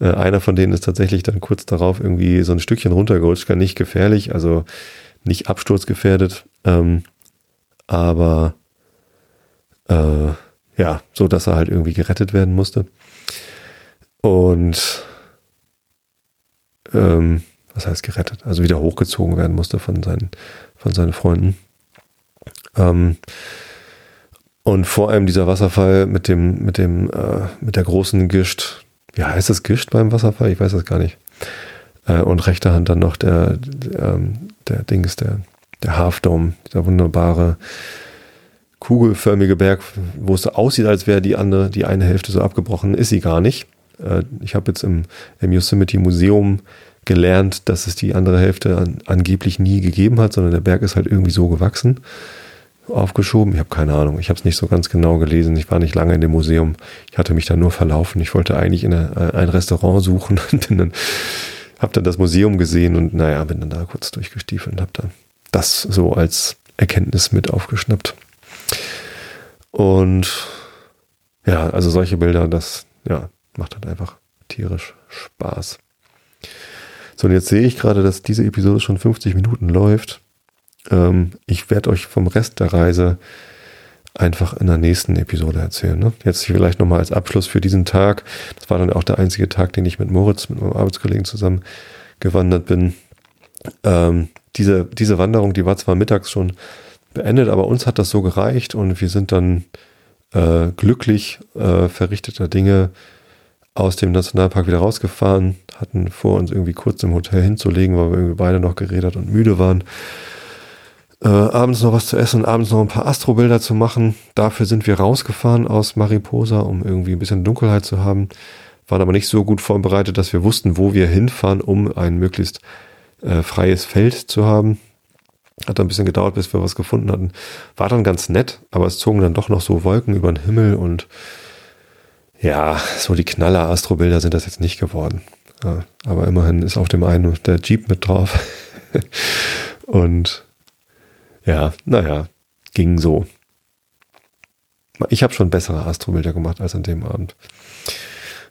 Äh, einer von denen ist tatsächlich dann kurz darauf irgendwie so ein Stückchen runtergerutscht, gar nicht gefährlich, also nicht absturzgefährdet, ähm, aber äh, ja, so dass er halt irgendwie gerettet werden musste. Und ähm, was heißt gerettet? Also wieder hochgezogen werden musste von seinen, von seinen Freunden. Ähm, und vor allem dieser Wasserfall mit dem, mit dem, äh, mit der großen Gischt. Wie heißt das Gischt beim Wasserfall? Ich weiß das gar nicht. Äh, und rechter Hand dann noch der, der, ähm, der Dings, der, der Half Dome, dieser wunderbare kugelförmige Berg, wo es so aussieht, als wäre die andere, die eine Hälfte so abgebrochen, ist sie gar nicht. Äh, ich habe jetzt im, im Yosemite Museum gelernt, dass es die andere Hälfte an, angeblich nie gegeben hat, sondern der Berg ist halt irgendwie so gewachsen, aufgeschoben. Ich habe keine Ahnung, ich habe es nicht so ganz genau gelesen. Ich war nicht lange in dem Museum. Ich hatte mich da nur verlaufen. Ich wollte eigentlich in eine, ein Restaurant suchen und dann habe dann das Museum gesehen und naja, bin dann da kurz durchgestiefelt und habe dann das so als Erkenntnis mit aufgeschnappt. Und ja, also solche Bilder, das ja, macht halt einfach tierisch Spaß. So, und jetzt sehe ich gerade, dass diese Episode schon 50 Minuten läuft. Ähm, ich werde euch vom Rest der Reise einfach in der nächsten Episode erzählen. Ne? Jetzt vielleicht nochmal als Abschluss für diesen Tag. Das war dann auch der einzige Tag, den ich mit Moritz, mit meinem Arbeitskollegen zusammen gewandert bin. Ähm, diese, diese Wanderung, die war zwar mittags schon beendet, aber uns hat das so gereicht und wir sind dann äh, glücklich äh, verrichteter Dinge aus dem Nationalpark wieder rausgefahren, hatten vor uns irgendwie kurz im Hotel hinzulegen, weil wir irgendwie beide noch geredet und müde waren. Äh, abends noch was zu essen und abends noch ein paar Astrobilder zu machen. Dafür sind wir rausgefahren aus Mariposa, um irgendwie ein bisschen Dunkelheit zu haben. Waren aber nicht so gut vorbereitet, dass wir wussten, wo wir hinfahren, um ein möglichst äh, freies Feld zu haben. Hat ein bisschen gedauert, bis wir was gefunden hatten. War dann ganz nett, aber es zogen dann doch noch so Wolken über den Himmel und ja, so die knaller Astrobilder sind das jetzt nicht geworden. Ja, aber immerhin ist auf dem einen der Jeep mit drauf. und ja, naja, ging so. Ich habe schon bessere Astrobilder gemacht als an dem Abend.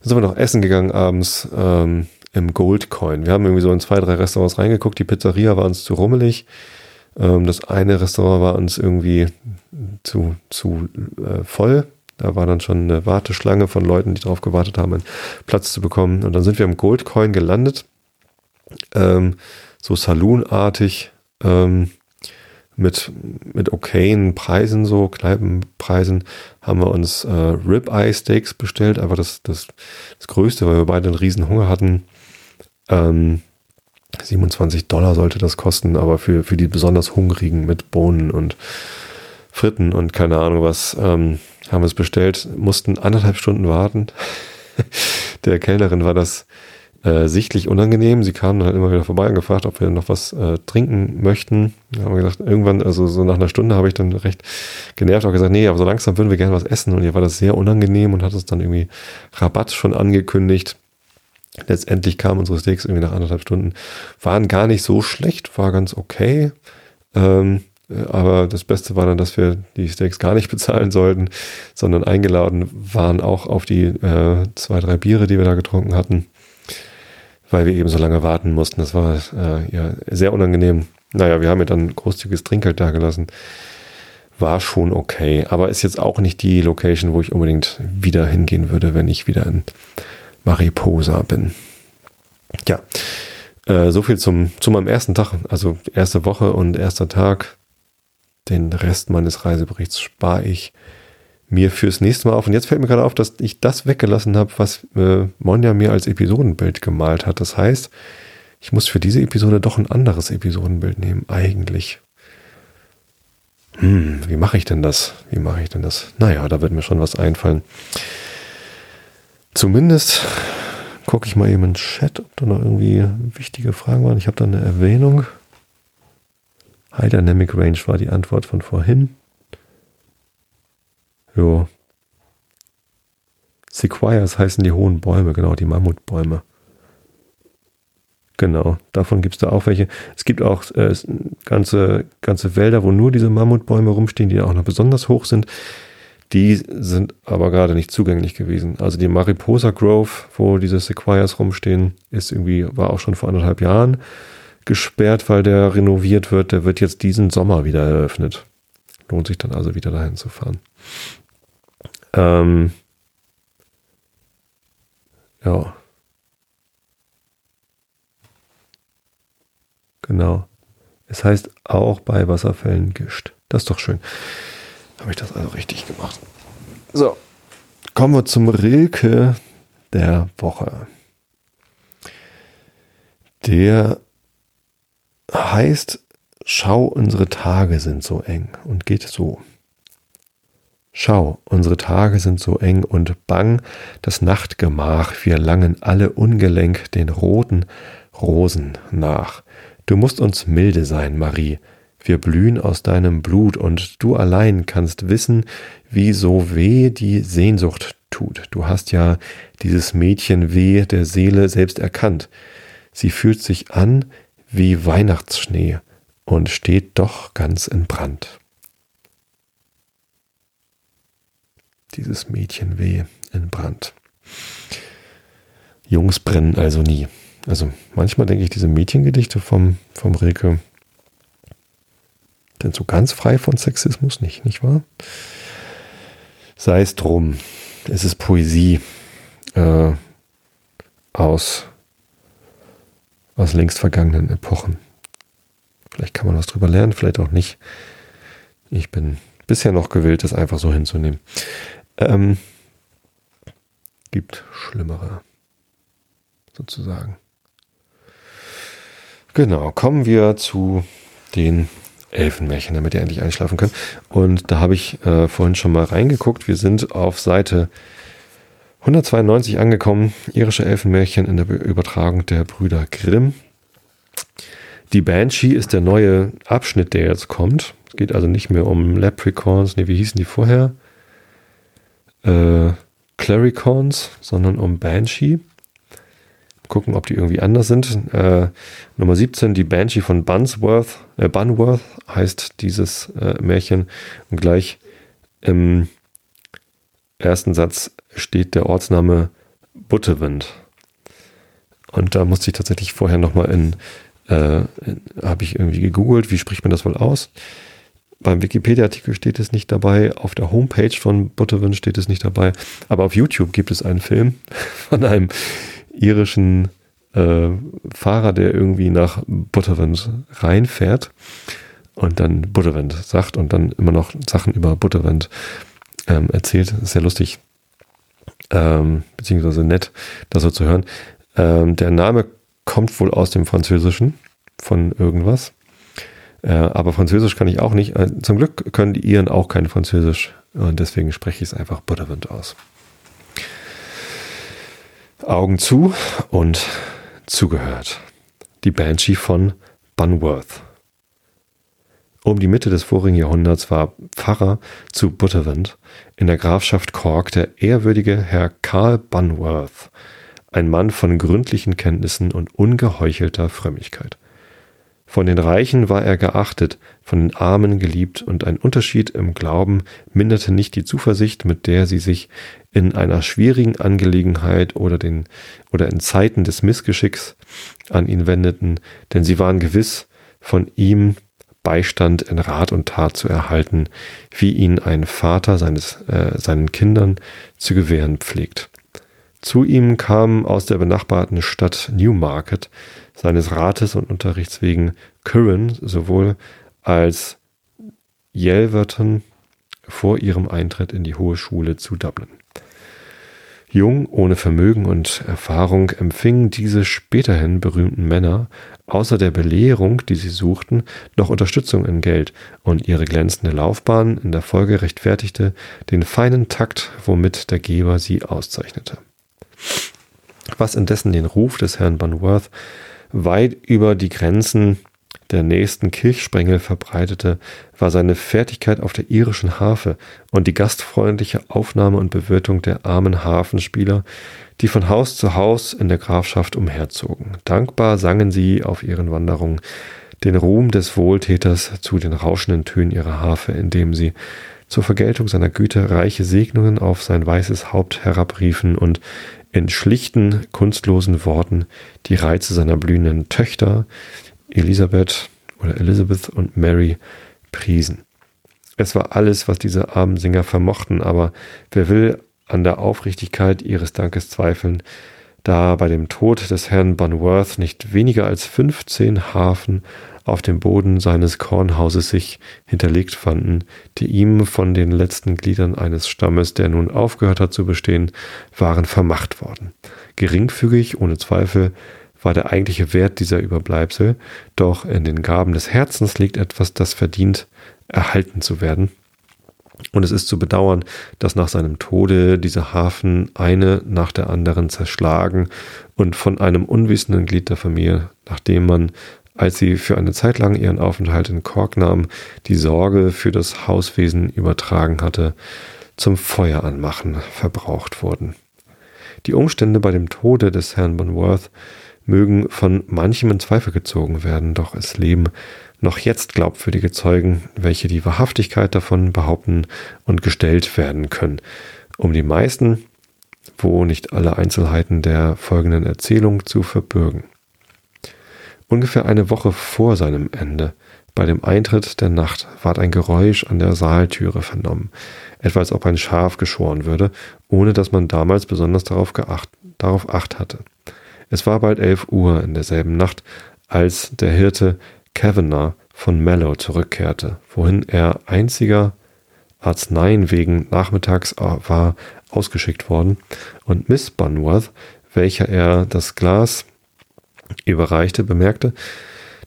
Dann sind wir noch essen gegangen abends ähm, im Goldcoin. Wir haben irgendwie so in zwei, drei Restaurants reingeguckt. Die Pizzeria war uns zu rummelig. Ähm, das eine Restaurant war uns irgendwie zu, zu äh, voll. Da war dann schon eine Warteschlange von Leuten, die darauf gewartet haben, einen Platz zu bekommen. Und dann sind wir im Goldcoin gelandet. Ähm, so Saloonartig. Ähm, mit, mit okayen Preisen, so Kneipenpreisen, haben wir uns äh, Ribeye Steaks bestellt, aber das, das, das Größte, weil wir beide einen riesen Hunger hatten. Ähm, 27 Dollar sollte das kosten, aber für, für die besonders Hungrigen mit Bohnen und Fritten und keine Ahnung was, ähm, haben wir es bestellt, mussten anderthalb Stunden warten. Der Kellnerin war das äh, sichtlich unangenehm. Sie kam dann halt immer wieder vorbei und gefragt, ob wir noch was äh, trinken möchten. Da haben wir gesagt, irgendwann, also so nach einer Stunde habe ich dann recht genervt auch gesagt, nee, aber so langsam würden wir gerne was essen. Und ihr war das sehr unangenehm und hat uns dann irgendwie Rabatt schon angekündigt. Letztendlich kamen unsere Steaks irgendwie nach anderthalb Stunden. Waren gar nicht so schlecht, war ganz okay. Ähm, aber das Beste war dann, dass wir die Steaks gar nicht bezahlen sollten, sondern eingeladen waren auch auf die äh, zwei, drei Biere, die wir da getrunken hatten, weil wir eben so lange warten mussten. Das war äh, ja sehr unangenehm. Naja, wir haben ja dann großzügiges Trinkgeld dagelassen. War schon okay, aber ist jetzt auch nicht die Location, wo ich unbedingt wieder hingehen würde, wenn ich wieder in Mariposa bin. Ja, äh, so viel zum, zu meinem ersten Tag, also erste Woche und erster Tag. Den Rest meines Reiseberichts spare ich mir fürs nächste Mal auf. Und jetzt fällt mir gerade auf, dass ich das weggelassen habe, was äh, Monja mir als Episodenbild gemalt hat. Das heißt, ich muss für diese Episode doch ein anderes Episodenbild nehmen, eigentlich. Hm, wie mache ich denn das? Wie mache ich denn das? Naja, da wird mir schon was einfallen. Zumindest gucke ich mal eben in den Chat, ob da noch irgendwie wichtige Fragen waren. Ich habe da eine Erwähnung. High Dynamic Range war die Antwort von vorhin. Jo. Sequoias heißen die hohen Bäume, genau, die Mammutbäume. Genau, davon gibt es da auch welche. Es gibt auch äh, ganze, ganze Wälder, wo nur diese Mammutbäume rumstehen, die auch noch besonders hoch sind. Die sind aber gerade nicht zugänglich gewesen. Also die Mariposa Grove, wo diese Sequoias rumstehen, ist irgendwie, war auch schon vor anderthalb Jahren gesperrt, weil der renoviert wird. Der wird jetzt diesen Sommer wieder eröffnet. Lohnt sich dann also wieder dahin zu fahren. Ähm, ja. Genau. Es heißt auch bei Wasserfällen Gischt. Das ist doch schön. Habe ich das also richtig gemacht. So, kommen wir zum Rilke der Woche. Der heißt, schau, unsere Tage sind so eng und geht so. Schau, unsere Tage sind so eng und bang, das Nachtgemach, wir langen alle ungelenk den roten Rosen nach. Du musst uns milde sein, Marie, wir blühen aus deinem Blut und du allein kannst wissen, wie so weh die Sehnsucht tut. Du hast ja dieses Mädchen weh der Seele selbst erkannt. Sie fühlt sich an wie Weihnachtsschnee und steht doch ganz in Brand. Dieses Mädchen weh in Brand. Jungs brennen also nie. Also manchmal denke ich, diese Mädchengedichte vom, vom Rilke sind so ganz frei von Sexismus nicht, nicht wahr? Sei es drum. Es ist Poesie äh, aus, aus längst vergangenen Epochen. Vielleicht kann man was drüber lernen, vielleicht auch nicht. Ich bin bisher noch gewillt, das einfach so hinzunehmen. Ähm, gibt schlimmere, sozusagen. Genau, kommen wir zu den Elfenmärchen, damit ihr endlich einschlafen könnt. Und da habe ich äh, vorhin schon mal reingeguckt. Wir sind auf Seite 192 angekommen. Irische Elfenmärchen in der Übertragung der Brüder Grimm. Die Banshee ist der neue Abschnitt, der jetzt kommt. Es geht also nicht mehr um Leprechauns, nee, wie hießen die vorher? Äh, Claricons, sondern um Banshee gucken, ob die irgendwie anders sind. Äh, Nummer 17, die Banshee von Bunsworth, äh, Bunworth heißt dieses äh, Märchen. Und gleich im ersten Satz steht der Ortsname Buttewind. Und da musste ich tatsächlich vorher nochmal in, äh, habe ich irgendwie gegoogelt, wie spricht man das wohl aus? Beim Wikipedia-Artikel steht es nicht dabei, auf der Homepage von Butterwind steht es nicht dabei, aber auf YouTube gibt es einen Film von einem irischen äh, Fahrer, der irgendwie nach Butterwind reinfährt und dann Butterwind sagt und dann immer noch Sachen über Butterwind ähm, erzählt. Sehr lustig, ähm, beziehungsweise nett, das so zu hören. Ähm, der Name kommt wohl aus dem Französischen von irgendwas. Äh, aber Französisch kann ich auch nicht. Äh, zum Glück können die Iren auch kein Französisch und deswegen spreche ich es einfach Butterwind aus. Augen zu und zugehört. Die Banshee von Bunworth. Um die Mitte des vorigen Jahrhunderts war Pfarrer zu Butterwind in der Grafschaft Cork der ehrwürdige Herr Karl Bunworth, ein Mann von gründlichen Kenntnissen und ungeheuchelter Frömmigkeit. Von den Reichen war er geachtet, von den Armen geliebt, und ein Unterschied im Glauben minderte nicht die Zuversicht, mit der sie sich in einer schwierigen Angelegenheit oder, den, oder in Zeiten des Missgeschicks an ihn wendeten, denn sie waren gewiss, von ihm Beistand in Rat und Tat zu erhalten, wie ihn ein Vater seines, äh, seinen Kindern zu gewähren pflegt. Zu ihm kamen aus der benachbarten Stadt Newmarket seines Rates und Unterrichts wegen Curran sowohl als Yelverton vor ihrem Eintritt in die Hohe Schule zu Dublin. Jung, ohne Vermögen und Erfahrung empfingen diese späterhin berühmten Männer außer der Belehrung, die sie suchten, noch Unterstützung in Geld, und ihre glänzende Laufbahn in der Folge rechtfertigte den feinen Takt, womit der Geber sie auszeichnete. Was indessen den Ruf des Herrn Bunworth weit über die Grenzen der nächsten Kirchsprengel verbreitete, war seine Fertigkeit auf der irischen Harfe und die gastfreundliche Aufnahme und Bewirtung der armen Hafenspieler, die von Haus zu Haus in der Grafschaft umherzogen. Dankbar sangen sie auf ihren Wanderungen den Ruhm des Wohltäters zu den rauschenden Tönen ihrer Harfe, indem sie zur Vergeltung seiner Güte reiche Segnungen auf sein weißes Haupt herabriefen und in schlichten, kunstlosen Worten die Reize seiner blühenden Töchter Elisabeth oder Elizabeth und Mary priesen. Es war alles, was diese armen Sänger vermochten, aber wer will an der Aufrichtigkeit ihres Dankes zweifeln, da bei dem Tod des Herrn Bunworth nicht weniger als 15 Hafen auf dem Boden seines Kornhauses sich hinterlegt fanden, die ihm von den letzten Gliedern eines Stammes, der nun aufgehört hat zu bestehen, waren vermacht worden. Geringfügig, ohne Zweifel, war der eigentliche Wert dieser Überbleibsel, doch in den Gaben des Herzens liegt etwas, das verdient, erhalten zu werden. Und es ist zu bedauern, dass nach seinem Tode diese Hafen eine nach der anderen zerschlagen und von einem unwissenden Glied der Familie, nachdem man, als sie für eine Zeit lang ihren Aufenthalt in Cork nahm, die Sorge für das Hauswesen übertragen hatte, zum Feuer anmachen verbraucht wurden. Die Umstände bei dem Tode des Herrn Bonworth mögen von manchem in Zweifel gezogen werden, doch es leben noch jetzt glaubwürdige Zeugen, welche die Wahrhaftigkeit davon behaupten und gestellt werden können. Um die meisten, wo nicht alle Einzelheiten der folgenden Erzählung zu verbürgen. Ungefähr eine Woche vor seinem Ende, bei dem Eintritt der Nacht, ward ein Geräusch an der Saaltüre vernommen, etwa als ob ein Schaf geschoren würde, ohne dass man damals besonders darauf, geacht, darauf acht hatte. Es war bald elf Uhr in derselben Nacht, als der Hirte Kavanagh von Mallow zurückkehrte, wohin er einziger Arzneien wegen nachmittags war ausgeschickt worden, und Miss Bunworth, welcher er das Glas überreichte, bemerkte,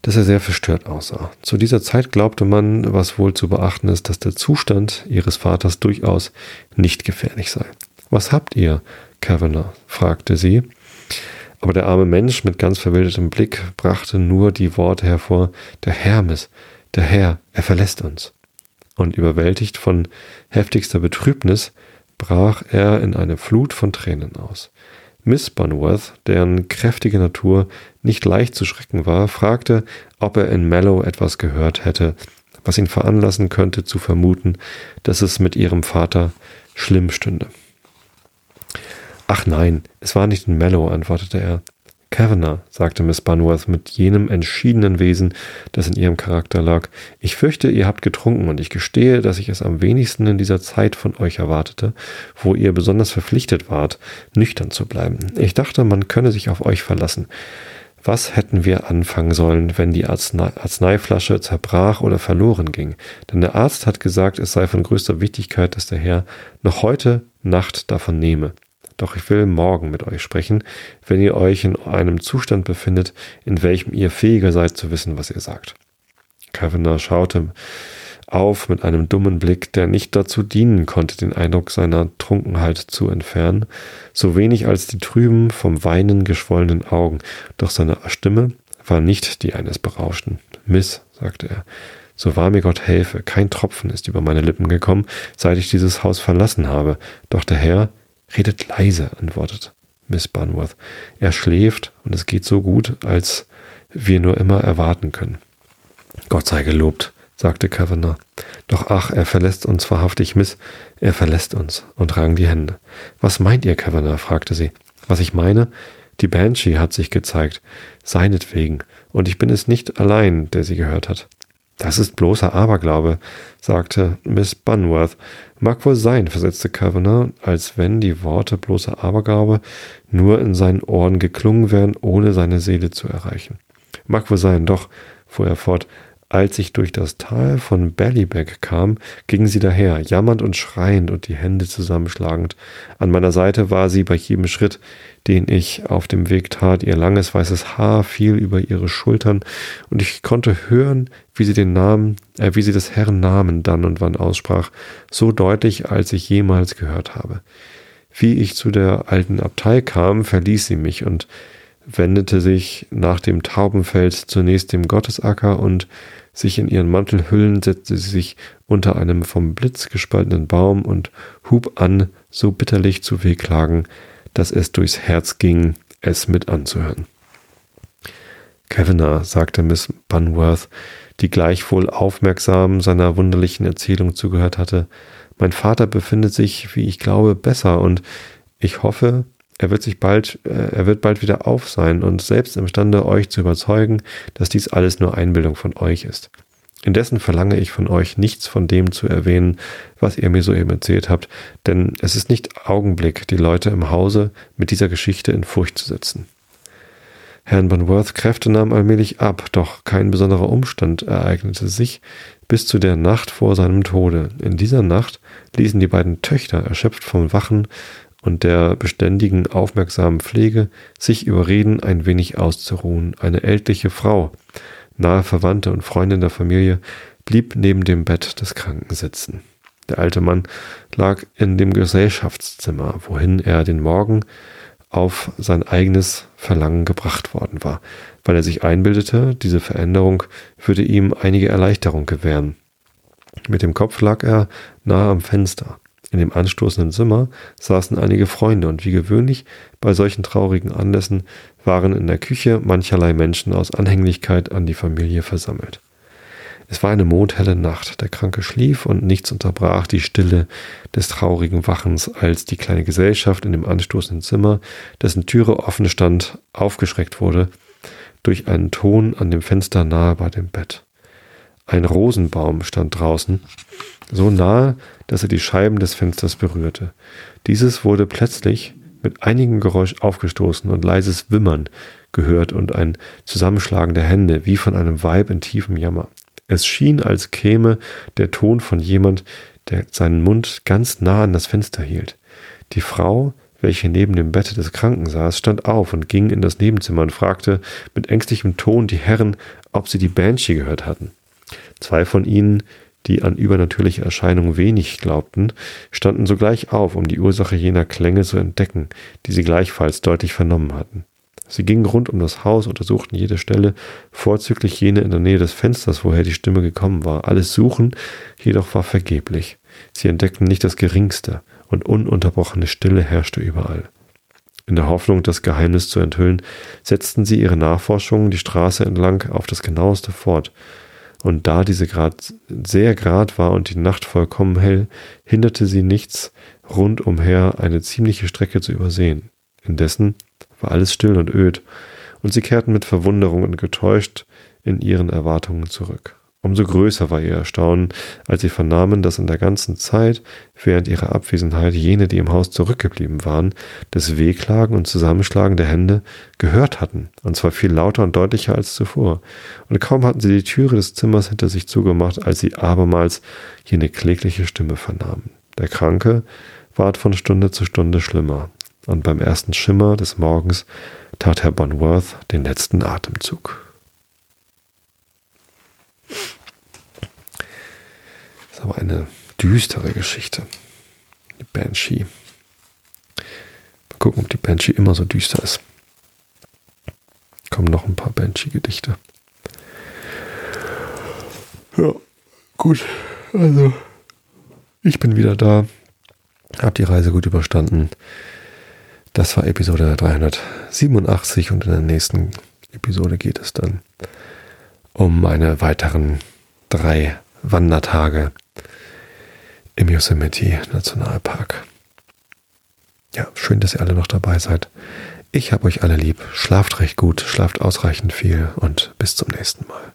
dass er sehr verstört aussah. Zu dieser Zeit glaubte man, was wohl zu beachten ist, dass der Zustand ihres Vaters durchaus nicht gefährlich sei. Was habt ihr, Kavanagh? fragte sie. Aber der arme Mensch mit ganz verwildertem Blick brachte nur die Worte hervor, der Hermes, der Herr, er verlässt uns. Und überwältigt von heftigster Betrübnis brach er in eine Flut von Tränen aus. Miss Bunworth, deren kräftige Natur nicht leicht zu schrecken war, fragte, ob er in Mallow etwas gehört hätte, was ihn veranlassen könnte zu vermuten, dass es mit ihrem Vater schlimm stünde. Ach nein, es war nicht in Mallow, antwortete er. Kavanagh, sagte Miss Bunworth mit jenem entschiedenen Wesen, das in ihrem Charakter lag. Ich fürchte, ihr habt getrunken und ich gestehe, dass ich es am wenigsten in dieser Zeit von euch erwartete, wo ihr besonders verpflichtet wart, nüchtern zu bleiben. Ich dachte, man könne sich auf euch verlassen. Was hätten wir anfangen sollen, wenn die Arznei Arzneiflasche zerbrach oder verloren ging? Denn der Arzt hat gesagt, es sei von größter Wichtigkeit, dass der Herr noch heute Nacht davon nehme. Doch ich will morgen mit euch sprechen, wenn ihr euch in einem Zustand befindet, in welchem ihr fähiger seid zu wissen, was ihr sagt. Kavanagh schaute auf mit einem dummen Blick, der nicht dazu dienen konnte, den Eindruck seiner Trunkenheit zu entfernen, so wenig als die trüben, vom Weinen geschwollenen Augen, doch seine Stimme war nicht die eines Berauschten. Miss, sagte er, so wahr mir Gott helfe, kein Tropfen ist über meine Lippen gekommen, seit ich dieses Haus verlassen habe, doch der Herr Redet leise, antwortet Miss Bunworth. Er schläft und es geht so gut, als wir nur immer erwarten können. Gott sei gelobt, sagte Kavanagh. Doch ach, er verlässt uns wahrhaftig, Miss. Er verlässt uns und rang die Hände. Was meint ihr, Kavanagh? fragte sie. Was ich meine? Die Banshee hat sich gezeigt, seinetwegen, und ich bin es nicht allein, der sie gehört hat. Das ist bloßer Aberglaube, sagte Miss Bunworth. Mag wohl sein, versetzte Kavanagh, als wenn die Worte bloßer Aberglaube nur in seinen Ohren geklungen wären, ohne seine Seele zu erreichen. Mag wohl sein, doch, fuhr er fort, als ich durch das Tal von Ballybeck kam, ging sie daher, jammernd und schreiend und die Hände zusammenschlagend. An meiner Seite war sie bei jedem Schritt, den ich auf dem Weg tat. Ihr langes weißes Haar fiel über ihre Schultern und ich konnte hören, wie sie den Namen, äh, wie sie des Herrn Namen dann und wann aussprach, so deutlich, als ich jemals gehört habe. Wie ich zu der alten Abtei kam, verließ sie mich und wendete sich nach dem Taubenfeld zunächst dem Gottesacker und sich in ihren Mantel hüllen, setzte sie sich unter einem vom Blitz gespaltenen Baum und hub an, so bitterlich zu wehklagen, dass es durchs Herz ging, es mit anzuhören. Kavanagh, sagte Miss Bunworth, die gleichwohl aufmerksam seiner wunderlichen Erzählung zugehört hatte, mein Vater befindet sich, wie ich glaube, besser und ich hoffe, er wird sich bald, äh, er wird bald wieder auf sein und selbst imstande, euch zu überzeugen, dass dies alles nur Einbildung von euch ist. Indessen verlange ich von euch nichts von dem zu erwähnen, was ihr mir soeben erzählt habt, denn es ist nicht Augenblick, die Leute im Hause mit dieser Geschichte in Furcht zu setzen. Herrn Bunworth Kräfte nahmen allmählich ab, doch kein besonderer Umstand ereignete sich bis zu der Nacht vor seinem Tode. In dieser Nacht ließen die beiden Töchter, erschöpft vom Wachen und der beständigen, aufmerksamen Pflege sich überreden, ein wenig auszuruhen. Eine ältliche Frau, nahe Verwandte und Freundin der Familie, blieb neben dem Bett des Kranken sitzen. Der alte Mann lag in dem Gesellschaftszimmer, wohin er den Morgen auf sein eigenes Verlangen gebracht worden war, weil er sich einbildete, diese Veränderung würde ihm einige Erleichterung gewähren. Mit dem Kopf lag er nahe am Fenster. In dem anstoßenden Zimmer saßen einige Freunde und wie gewöhnlich bei solchen traurigen Anlässen waren in der Küche mancherlei Menschen aus Anhänglichkeit an die Familie versammelt. Es war eine mondhelle Nacht, der Kranke schlief und nichts unterbrach die Stille des traurigen Wachens, als die kleine Gesellschaft in dem anstoßenden Zimmer, dessen Türe offen stand, aufgeschreckt wurde durch einen Ton an dem Fenster nahe bei dem Bett. Ein Rosenbaum stand draußen, so nahe, dass er die Scheiben des Fensters berührte. Dieses wurde plötzlich mit einigem Geräusch aufgestoßen und leises Wimmern gehört und ein Zusammenschlagen der Hände, wie von einem Weib in tiefem Jammer. Es schien, als käme der Ton von jemand, der seinen Mund ganz nah an das Fenster hielt. Die Frau, welche neben dem Bette des Kranken saß, stand auf und ging in das Nebenzimmer und fragte mit ängstlichem Ton die Herren, ob sie die Banshee gehört hatten. Zwei von ihnen, die an übernatürliche Erscheinungen wenig glaubten, standen sogleich auf, um die Ursache jener Klänge zu entdecken, die sie gleichfalls deutlich vernommen hatten. Sie gingen rund um das Haus, untersuchten jede Stelle, vorzüglich jene in der Nähe des Fensters, woher die Stimme gekommen war. Alles Suchen jedoch war vergeblich. Sie entdeckten nicht das geringste, und ununterbrochene Stille herrschte überall. In der Hoffnung, das Geheimnis zu enthüllen, setzten sie ihre Nachforschungen die Straße entlang auf das genaueste fort, und da diese grad sehr grad war und die Nacht vollkommen hell, hinderte sie nichts, rundumher eine ziemliche Strecke zu übersehen. Indessen war alles still und öd, und sie kehrten mit Verwunderung und getäuscht in ihren Erwartungen zurück. Umso größer war ihr Erstaunen, als sie vernahmen, dass in der ganzen Zeit, während ihrer Abwesenheit, jene, die im Haus zurückgeblieben waren, das Wehklagen und Zusammenschlagen der Hände gehört hatten, und zwar viel lauter und deutlicher als zuvor. Und kaum hatten sie die Türe des Zimmers hinter sich zugemacht, als sie abermals jene klägliche Stimme vernahmen. Der Kranke ward von Stunde zu Stunde schlimmer, und beim ersten Schimmer des Morgens tat Herr Bonworth den letzten Atemzug. Ist aber eine düstere Geschichte. Die Banshee. Mal gucken, ob die Banshee immer so düster ist. Kommen noch ein paar Banshee-Gedichte. Ja, gut. Also, ich bin wieder da. Hab die Reise gut überstanden. Das war Episode 387 und in der nächsten Episode geht es dann um meine weiteren drei Wandertage im Yosemite Nationalpark. Ja, schön, dass ihr alle noch dabei seid. Ich habe euch alle lieb. Schlaft recht gut, schlaft ausreichend viel und bis zum nächsten Mal.